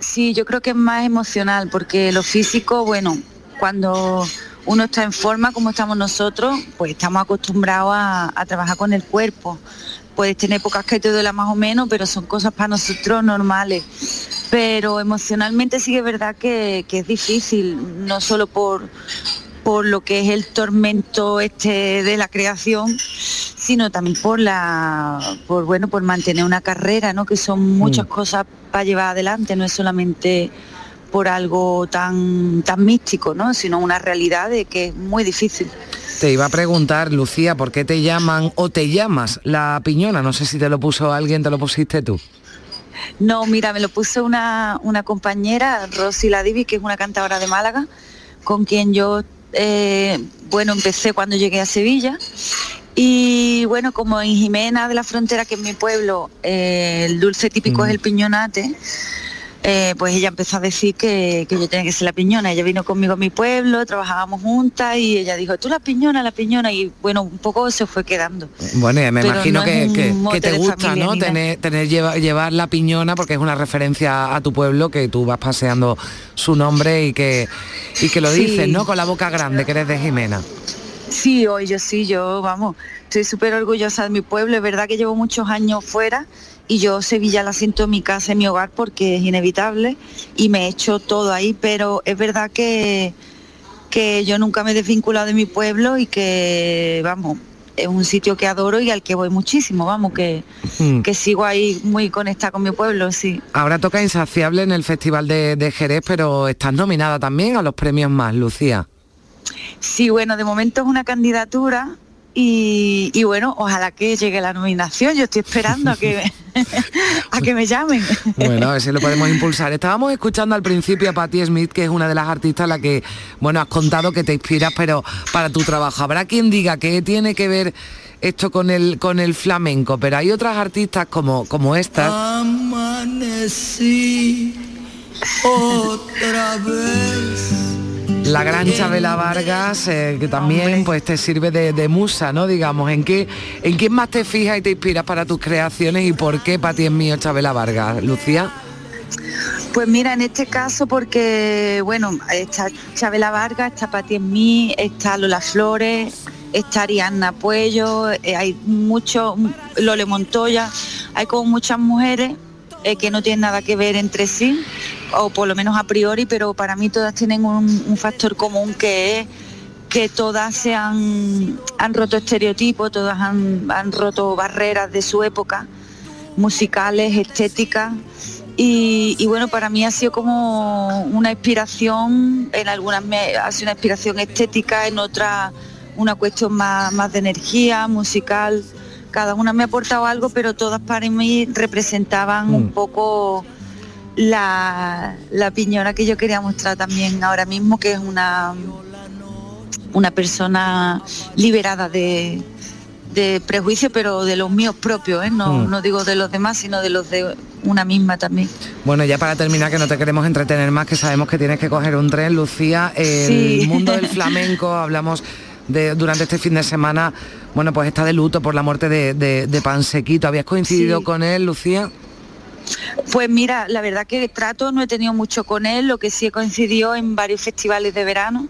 Sí, yo creo que es más emocional, porque lo físico, bueno, cuando uno está en forma como estamos nosotros, pues estamos acostumbrados a, trabajar con el cuerpo. Puedes tener épocas que te duela más o menos, pero son cosas para nosotros normales. Pero emocionalmente sí que es verdad que, es difícil, no solo por, por lo que es el tormento este de la creación, sino también por la por bueno por mantener una carrera, ¿no? Que son muchas mm. cosas para llevar adelante, no es solamente por algo tan, tan místico, ¿no? sino una realidad de que es muy difícil. Te iba a preguntar, Lucía, ¿por qué te llaman o te llamas la piñona? No sé si te lo puso alguien, te lo pusiste tú. No, mira, me lo puso una, una compañera, Rosy Ladivi, que es una cantadora de Málaga, con quien yo, eh, bueno, empecé cuando llegué a Sevilla. Y bueno, como en Jimena de la Frontera, que es mi pueblo, eh, el dulce típico es mm. el piñonate, eh, pues ella empezó a decir que, yo tenía que ser la piñona. Ella vino conmigo a mi pueblo, trabajábamos juntas y ella dijo, tú la piñona, la piñona, y bueno, un poco se fue quedando. Bueno, me imagino que, te gusta, ¿no? Tener, tener llevar, la piñona porque es una referencia a tu pueblo, que tú vas paseando su nombre y que, y que lo dices, ¿no? Con la boca grande, que eres de Jimena. Sí, hoy yo sí, yo, vamos, estoy súper orgullosa de mi pueblo. Es verdad que llevo muchos años fuera y yo Sevilla la siento en mi casa, en mi hogar, porque es inevitable y me he hecho todo ahí, pero es verdad que, que yo nunca me he desvinculado de mi pueblo y que, vamos, es un sitio que adoro y al que voy muchísimo, vamos, que, hmm. que sigo ahí muy conectada con mi pueblo, sí. Ahora toca Insaciable en el Festival de, de Jerez, pero estás nominada también a los premios más, Lucía. Sí, bueno, de momento es una candidatura, y, bueno, ojalá que llegue la nominación. Yo estoy esperando a que, a que me llamen. Bueno, a ver si lo podemos impulsar. Estábamos escuchando al principio a Patti Smith, que es una de las artistas a la que, bueno, has contado que te inspiras, pero para tu trabajo. Habrá quien diga que tiene que ver esto con el con el flamenco, pero hay otras artistas como, como estas. otra vez la gran Chabela Vargas, eh, que también pues te sirve de, musa, ¿no? Digamos, ¿en qué, ¿en quién más te fijas y te inspiras para tus creaciones y por qué para ti es mío Chabela Vargas? Lucía. Pues mira, en este caso porque, bueno, está Chabela Vargas, está Pati en mí, está Lola Flores, está Arianna Puello, eh, hay mucho, Lole Montoya, hay como muchas mujeres eh, que no tienen nada que ver entre sí o por lo menos a priori, pero para mí todas tienen un, factor común que es que todas se han, roto estereotipos, todas han, roto barreras de su época, musicales, estéticas. Y, bueno, para mí ha sido como una inspiración, en algunas me, ha sido una inspiración estética, en otras una cuestión más, más de energía, musical. Cada una me ha aportado algo, pero todas para mí representaban un mm. poco la, la piñona que yo quería mostrar también ahora mismo, que es una, una persona liberada de, de prejuicio, pero de los míos propios, ¿eh? no, mm. no digo de los demás, sino de los de una misma también. Bueno, ya para terminar, que no te queremos entretener más, que sabemos que tienes que coger un tren, Lucía, el mundo del flamenco, hablamos de, durante este fin de semana, bueno, pues está de luto por la muerte de, de, Pansequito. ¿Habías coincidido con él, Lucía? Pues mira, la verdad que trato no he tenido mucho con él, lo que sí coincidió en varios festivales de verano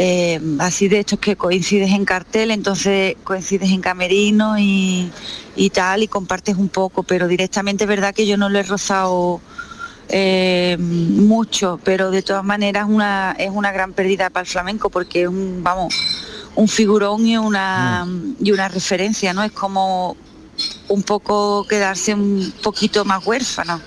eh, así de estos que coincides en cartel, entonces coincides en camerino y, y tal, y compartes un poco, pero directamente es verdad que yo no lo he rozado eh, mucho, pero de todas maneras una, es una gran pérdida para el flamenco porque es un, vamos, un figurón y una, y una referencia, ¿no? Es como un poco quedarse un poquito más huérfano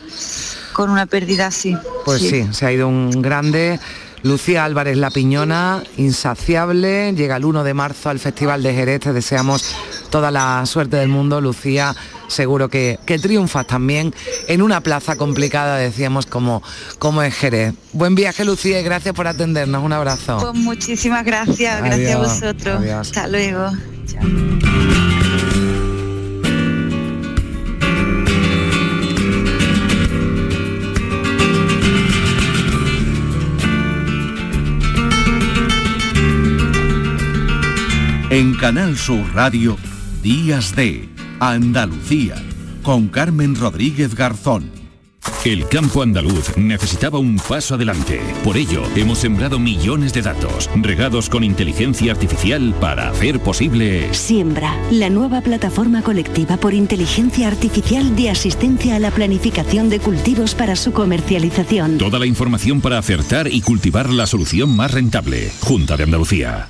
con una pérdida así. Pues sí, se ha ido un grande. Lucía Álvarez La Piñona, insaciable, llega el 1 de marzo al Festival de Jerez, te deseamos toda la suerte del mundo, Lucía, seguro que, que triunfas también en una plaza complicada, decíamos, como, como es Jerez. Buen viaje, Lucía, y gracias por atendernos, un abrazo. Pues muchísimas gracias, gracias a vosotros. adiós. Hasta luego. Chao. En Canal Sur Radio, Días de Andalucía, con Carmen Rodríguez Garzón. El campo andaluz necesitaba un paso adelante. Por ello, hemos sembrado millones de datos, regados con inteligencia artificial para hacer posible... Siembra, la nueva plataforma colectiva por inteligencia artificial de asistencia a la planificación de cultivos para su comercialización. Toda la información para acertar y cultivar la solución más rentable. Junta de Andalucía.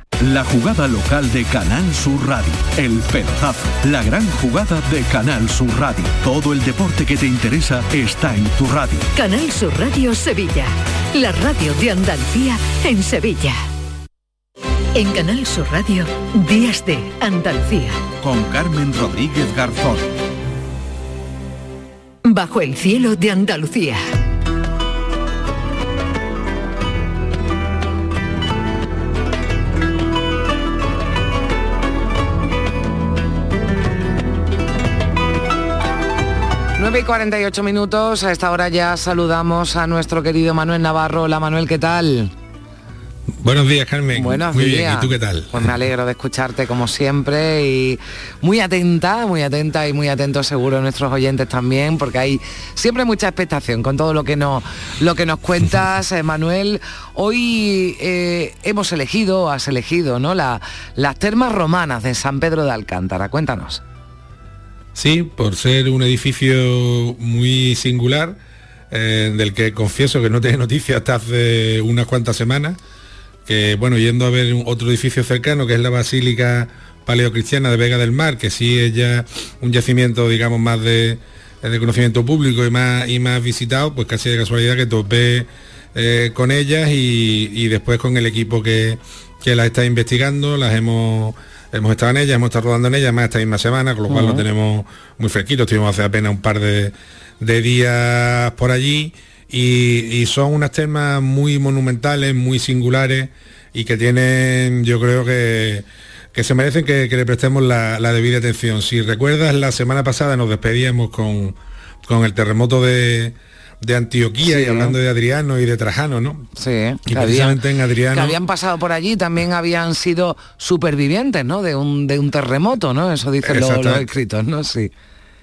La jugada local de Canal Sur Radio. El pelotazo. La gran jugada de Canal Sur Radio. Todo el deporte que te interesa está en tu radio. Canal Sur Radio Sevilla. La radio de Andalucía en Sevilla. En Canal Sur Radio, Días de Andalucía. Con Carmen Rodríguez Garzón. Bajo el cielo de Andalucía. Nueve y 48 minutos, a esta hora ya saludamos a nuestro querido Manuel Navarro. Hola Manuel, ¿qué tal? Buenos días, Carmen. Buenos Muy días. bien, ¿y tú qué tal? Pues me alegro de escucharte como siempre y muy atenta, muy atenta y muy atentos seguro nuestros oyentes también, porque hay siempre mucha expectación con todo lo que nos, lo que nos cuentas, eh, Manuel. Hoy eh, hemos elegido, has elegido, ¿no? La- las termas romanas de San Pedro de Alcántara. Cuéntanos. Sí, por ser un edificio muy singular, eh, del que confieso que no tenía noticia hasta hace unas cuantas semanas, que bueno, yendo a ver otro edificio cercano, que es la Basílica Paleocristiana de Vega del Mar, que sí es ya un yacimiento, digamos, más de, de conocimiento público y más, y más visitado, pues casi de casualidad que topé eh, con ellas y, y después con el equipo que, que las está investigando, las hemos hemos estado en ellas, hemos estado rodando en ellas más esta misma semana, con lo cual lo tenemos muy fresquito, estuvimos hace apenas un par de, de días por allí y, y son unas termas muy monumentales, muy singulares y que tienen, yo creo que, que se merecen que, que le prestemos la, la debida atención. Si recuerdas, la semana pasada nos despedíamos con, con el terremoto de, de Antioquía Sí. y hablando de Adriano y de Trajano, ¿no? Sí, Y que habían, precisamente en Adriano... que habían pasado por allí, también habían sido supervivientes, ¿no? De un, de un terremoto, ¿no? Eso dicen los, los escritos, ¿no? Sí.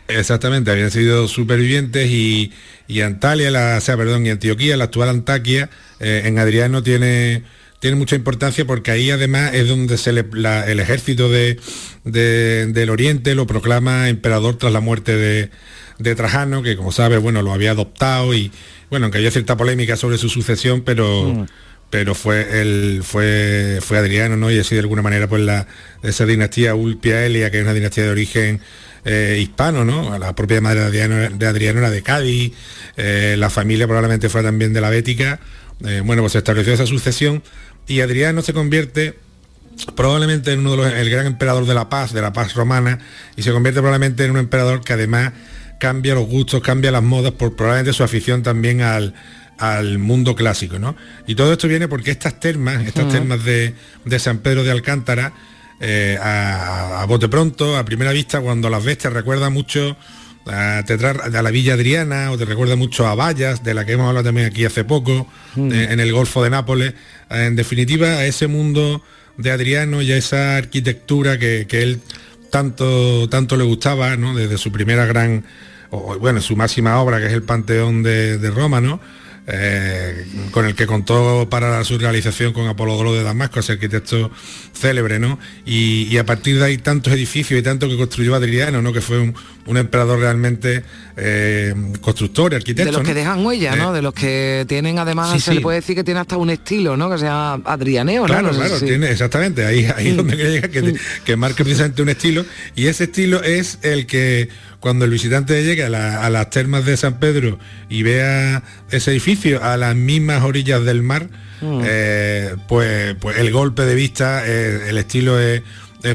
Exactamente, habían sido supervivientes y, y Antalya, la, o sea, perdón, y Antioquía, la actual Antaquia, eh, en Adriano tiene, tiene mucha importancia porque ahí además es donde se le, el ejército de, del Oriente lo proclama emperador tras la muerte de, de Trajano, que como sabes, bueno, lo había adoptado y bueno, aunque había cierta polémica sobre su sucesión, pero... Mm. pero fue el fue fue Adriano no y así de alguna manera pues la esa dinastía Ulpia Elia que es una dinastía de origen eh, hispano, ¿no? La propia madre de Adriano, de Adriano era de Cádiz, eh, la familia probablemente fue también de la Bética. Eh, bueno, pues se estableció esa sucesión y Adriano se convierte probablemente en uno de los, el gran emperador de la paz, de la paz romana, y se convierte probablemente en un emperador que además cambia los gustos, cambia las modas por probablemente su afición también al, al mundo clásico, ¿no? Y todo esto viene porque estas termas, estas termas de, de, San Pedro de Alcántara, eh, a, bote pronto, a primera vista, cuando las ves te recuerda mucho a, a la Villa Adriana o te recuerda mucho a Vallas, de la que hemos hablado también aquí hace poco, mm. eh, en el Golfo de Nápoles. En definitiva, a ese mundo de Adriano y a esa arquitectura que, él tanto, tanto le gustaba, ¿no? Desde su primera gran, o, bueno, su máxima obra, que es el Panteón de, de Roma, ¿no? Eh, con el que contó para su realización con Apolodoro de Damasco, ese arquitecto célebre, ¿no? Y, a partir de ahí tantos edificios y tanto que construyó Adriano, ¿no? Que fue un, emperador realmente eh, constructor, arquitecto. De los que dejan huella, ¿no? Eh, de los que tienen además, se le puede decir que tiene hasta un estilo, ¿no? Que sea adrianeo, Claro, claro, tiene, exactamente, ahí, ahí es donde llega, que, que marca precisamente un estilo, y ese estilo es el que cuando el visitante llegue a, las termas de San Pedro y vea ese edificio a las mismas orillas del mar, mm. eh, pues, pues, el golpe de vista, eh, el estilo es,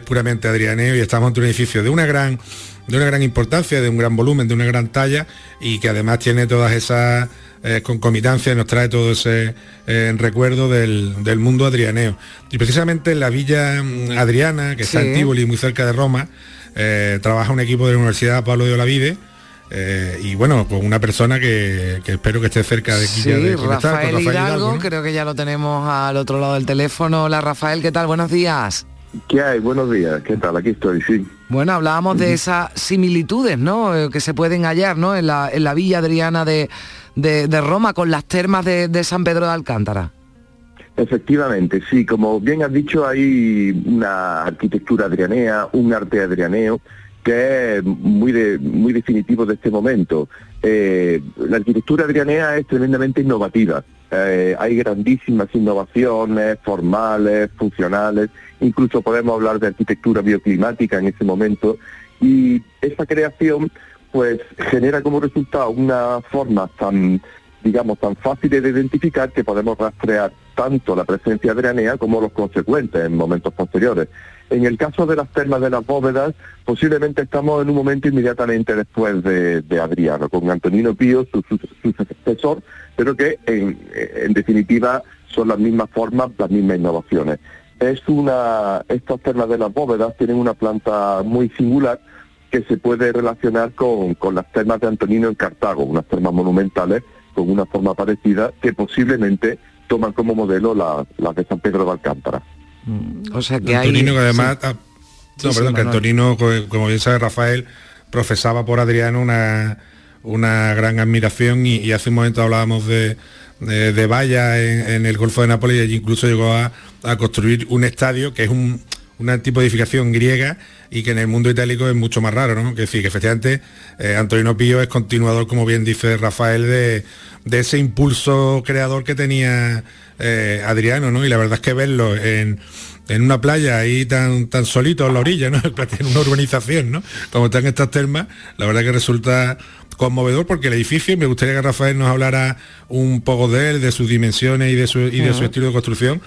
puramente adrianeo y estamos ante un edificio de una gran de una gran importancia, de un gran volumen, de una gran talla y que además tiene todas esas eh, concomitancias, nos trae todo ese recuerdo del, mundo adrianeo. Y precisamente en la villa mm, Adriana, que está en Tivoli, muy cerca de Roma, eh, trabaja un equipo de la Universidad Pablo de Olavide. Eh, y bueno, con una persona que, espero que esté cerca de aquí. Sí, Rafael, Hidalgo, creo que ya lo tenemos al otro lado del teléfono. Hola Rafael, ¿qué tal? Buenos días. ¿Qué hay? Buenos días, ¿qué tal? Aquí estoy, sí. Bueno, hablábamos de esas similitudes, ¿no? Eh, que se pueden hallar, ¿no? En la, en la villa adriana de, de, Roma con las termas de San Pedro de Alcántara. Efectivamente, sí, como bien has dicho, hay una arquitectura adrianea, un arte adrianeo que es muy, muy definitivo de este momento. Eh, la arquitectura adrianea es tremendamente innovativa. Eh, hay grandísimas innovaciones formales, funcionales, incluso podemos hablar de arquitectura bioclimática en ese momento, y esa creación pues genera como resultado una forma tan digamos, tan fáciles de identificar que podemos rastrear tanto la presencia adrianea como los consecuentes en momentos posteriores. En el caso de las termas de las bóvedas, posiblemente estamos en un momento inmediatamente después de, Adriano, con Antonino Pío, su, sucesor, pero que en, definitiva son las mismas formas, las mismas innovaciones. Es una, estas termas de las bóvedas tienen una planta muy singular que se puede relacionar con, con las termas de Antonino en Cartago, unas termas monumentales con una forma parecida que posiblemente toman como modelo la, de San Pedro de Alcántara. Mm, o sea que Antonino, que además, ah, no, perdón, que Antonino, como bien sabe Rafael, profesaba por Adriano una, una gran admiración y, hace un momento hablábamos de, de, Valla en, el Golfo de Nápoles y allí incluso llegó a, a construir un estadio que es un, una tipo de edificación griega y que en el mundo itálico es mucho más raro, ¿no? Que decir, que efectivamente eh, Antonino Pío es continuador, como bien dice Rafael, de, ese impulso creador que tenía eh, Adriano, ¿no? Y la verdad es que verlo en, una playa ahí tan, tan solito en la orilla, ¿no? en una urbanización, ¿no? Como están estas termas, la verdad que resulta conmovedor porque el edificio, me gustaría que Rafael nos hablara un poco de él, de sus dimensiones y de su, y de su estilo de construcción,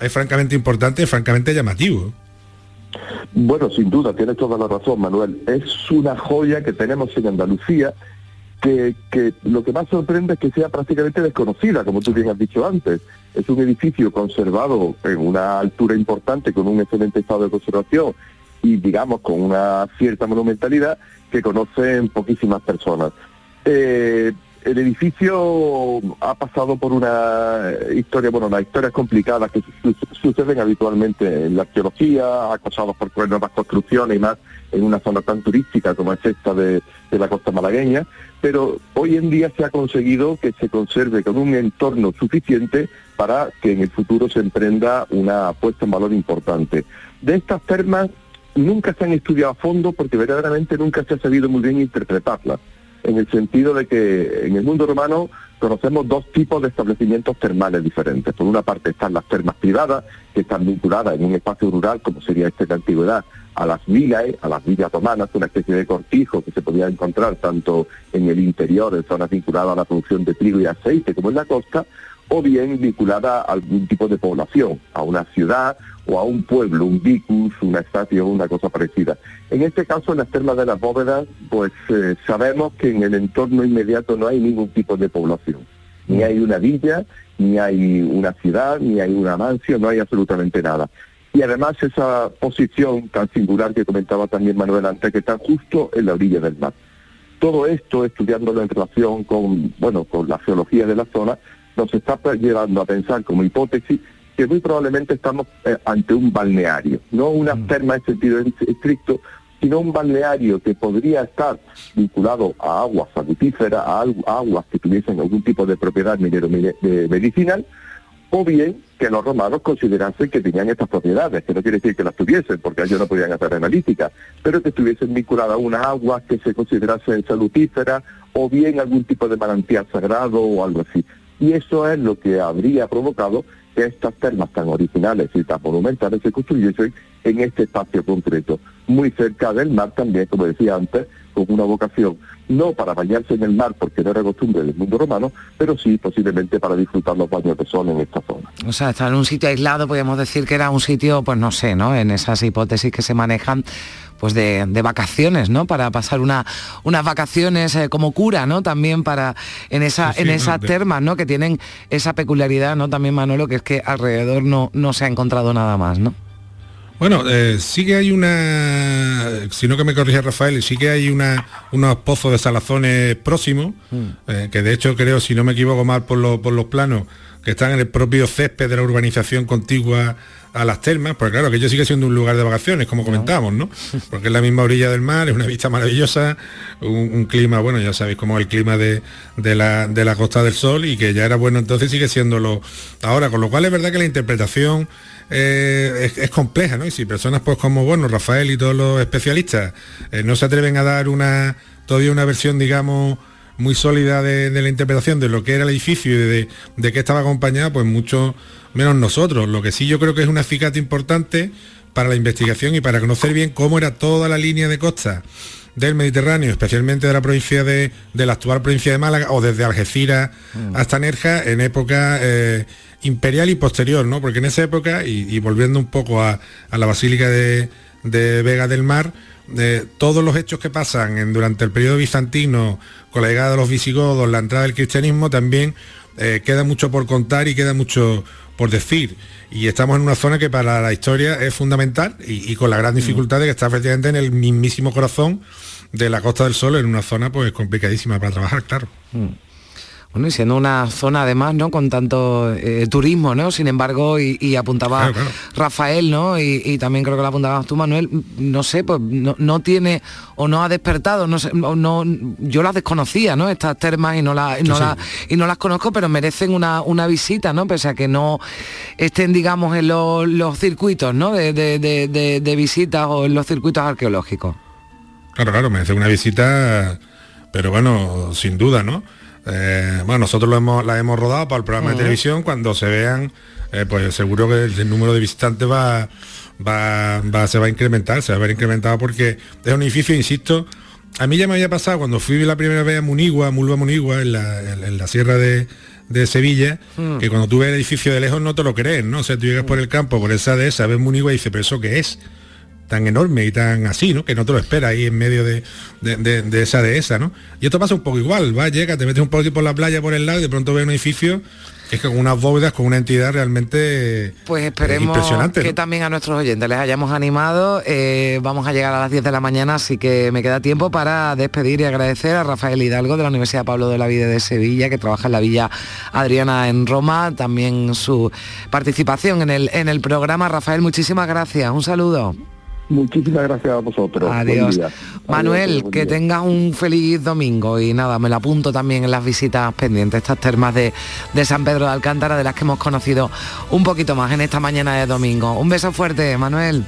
es francamente importante, es francamente llamativo. Bueno, sin duda, tienes toda la razón, Manuel. Es una joya que tenemos en Andalucía que, lo que más sorprende es que sea prácticamente desconocida, como tú bien has dicho antes. Es un edificio conservado en una altura importante, con un excelente estado de conservación y, digamos, con una cierta monumentalidad que conocen poquísimas personas. Eh, el edificio ha pasado por una historia, bueno, las historias complicadas que suceden habitualmente en la arqueología, ha por nuevas construcciones y más en una zona tan turística como es esta de, la costa malagueña, pero hoy en día se ha conseguido que se conserve con un entorno suficiente para que en el futuro se emprenda una puesta en valor importante. De estas termas nunca se han estudiado a fondo porque verdaderamente nunca se ha sabido muy bien interpretarlas, en el sentido de que en el mundo romano conocemos dos tipos de establecimientos termales diferentes. Por una parte están las termas privadas, que están vinculadas en un espacio rural, como sería este de antigüedad, a las villae, a las villas romanas, una especie de cortijo que se podía encontrar tanto en el interior, en zonas vinculadas a la producción de trigo y aceite, como en la costa, o bien vinculada a algún tipo de población, a una ciudad o a un pueblo, un vicus, una estación, una cosa parecida. En este caso, en las termas de las bóvedas, pues eh, sabemos que en el entorno inmediato no hay ningún tipo de población. Ni hay una villa, ni hay una ciudad, ni hay una mansión, no hay absolutamente nada. Y además esa posición tan singular que comentaba también Manuel antes, que está justo en la orilla del mar. Todo esto, estudiándolo en relación con, bueno, con la geología de la zona, nos está llevando a pensar como hipótesis que muy probablemente estamos eh, ante un balneario, no una mm. terma en sentido estricto, sino un balneario que podría estar vinculado a aguas salutíferas, a aguas que tuviesen algún tipo de propiedad minero medicinal, o bien que los romanos considerasen que tenían estas propiedades, que no quiere decir que las tuviesen, porque ellos no podían hacer analítica, pero que estuviesen vinculadas a unas aguas que se considerasen salutíferas, o bien algún tipo de manantial sagrado o algo así. Y eso es lo que habría provocado que estas termas tan originales y tan monumentales se construyesen en este espacio concreto, muy cerca del mar también, como decía antes, con una vocación no para bañarse en el mar porque no era costumbre del mundo romano, pero sí posiblemente para disfrutar los baños de sol en esta zona. O sea, estar en un sitio aislado, podríamos decir que era un sitio, pues no sé, ¿no? En esas hipótesis que se manejan pues de, vacaciones, ¿no? Para pasar una, unas vacaciones eh, como cura, ¿no? También para en esa, en esas termas, ¿no? Que tienen esa peculiaridad, ¿no? También Manolo, que es que alrededor no, no se ha encontrado nada más, ¿no? Bueno, eh, sí que hay una, si no que me corrige Rafael, sí que hay una, unos pozos de salazones próximos, mm. eh, que de hecho creo, si no me equivoco mal por, por los planos, que están en el propio césped de la urbanización contigua a las termas, porque claro, que ello sigue siendo un lugar de vacaciones, como comentamos, ¿no? Porque es la misma orilla del mar, es una vista maravillosa, un, clima, bueno, ya sabéis cómo es el clima de, la, de la Costa del Sol y que ya era bueno entonces sigue siéndolo ahora, con lo cual es verdad que la interpretación eh, es, compleja, ¿no? Y si personas pues como, bueno, Rafael y todos los especialistas eh, no se atreven a dar una, todavía una versión, digamos, muy sólida de, la interpretación de lo que era el edificio y de, de qué estaba acompañada, pues mucho menos nosotros. Lo que sí yo creo que es un acicate importante para la investigación y para conocer bien cómo era toda la línea de costa del Mediterráneo, especialmente de la provincia de, la actual provincia de Málaga o desde Algeciras mm. hasta Nerja en época eh, imperial y posterior, ¿no? Porque en esa época, y, volviendo un poco a, la Basílica de, Vega del Mar, eh, todos los hechos que pasan durante el periodo bizantino, con la llegada de los visigodos, la entrada del cristianismo, también eh, queda mucho por contar y queda mucho por decir. Y estamos en una zona que para la historia es fundamental y, con la gran mm. dificultad de que está efectivamente en el mismísimo corazón de la Costa del Sol, en una zona pues complicadísima para trabajar, claro. Mm. Bueno, y siendo una zona además, ¿no? Con tanto eh, turismo, ¿no? Sin embargo, y, apuntaba Rafael, ¿no? Y, también creo que lo apuntabas tú, Manuel, no sé, pues no, tiene o no ha despertado, no sé, no, yo las desconocía, ¿no? Estas termas y no, la, no, y no las conozco, pero merecen una, una, visita, ¿no? Pese a que no estén, digamos, en los, circuitos, ¿no? De, de visitas o en los circuitos arqueológicos. Claro, claro, merece una visita, pero bueno, sin duda, ¿no? Eh, bueno, nosotros lo hemos, la hemos rodado para el programa de televisión. Cuando se vean, eh, pues seguro que el, número de visitantes va, va, se va a incrementar, se va a ver incrementado porque es un edificio, insisto, a mí ya me había pasado cuando fui la primera vez a Munigua, Mulva Munigua, en la, sierra de, Sevilla, mm. que cuando tú ves el edificio de lejos no te lo crees, ¿no? O sea, tú llegas por el campo, por esa de esa, ves Munigua y dices, pero ¿eso qué es? Tan enorme y tan así, ¿no? Que no te lo espera ahí en medio de, de, esa dehesa, ¿no? Y esto pasa un poco igual, va, llega, te metes un poquito por la playa por el lado y de pronto ves un edificio que es con unas bóvedas, con una entidad realmente pues esperemos que también a nuestros oyentes les hayamos animado. Eh, vamos a llegar a las 10 de la mañana, así que me queda tiempo para despedir y agradecer a Rafael Hidalgo de la Universidad Pablo de la Vida de Sevilla, que trabaja en la Villa Adriana en Roma, también su participación en el, en el programa. Rafael, muchísimas gracias. Un saludo. Muchísimas gracias a vosotros. Adiós. Manuel, Adiós, que tengas un feliz domingo y nada, me lo apunto también en las visitas pendientes, estas termas de, de San Pedro de Alcántara, de las que hemos conocido un poquito más en esta mañana de domingo. Un beso fuerte, Manuel.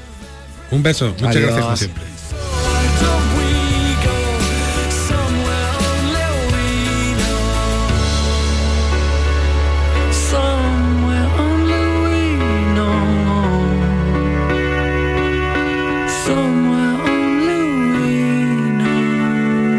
Un beso, muchas Adiós. gracias como siempre.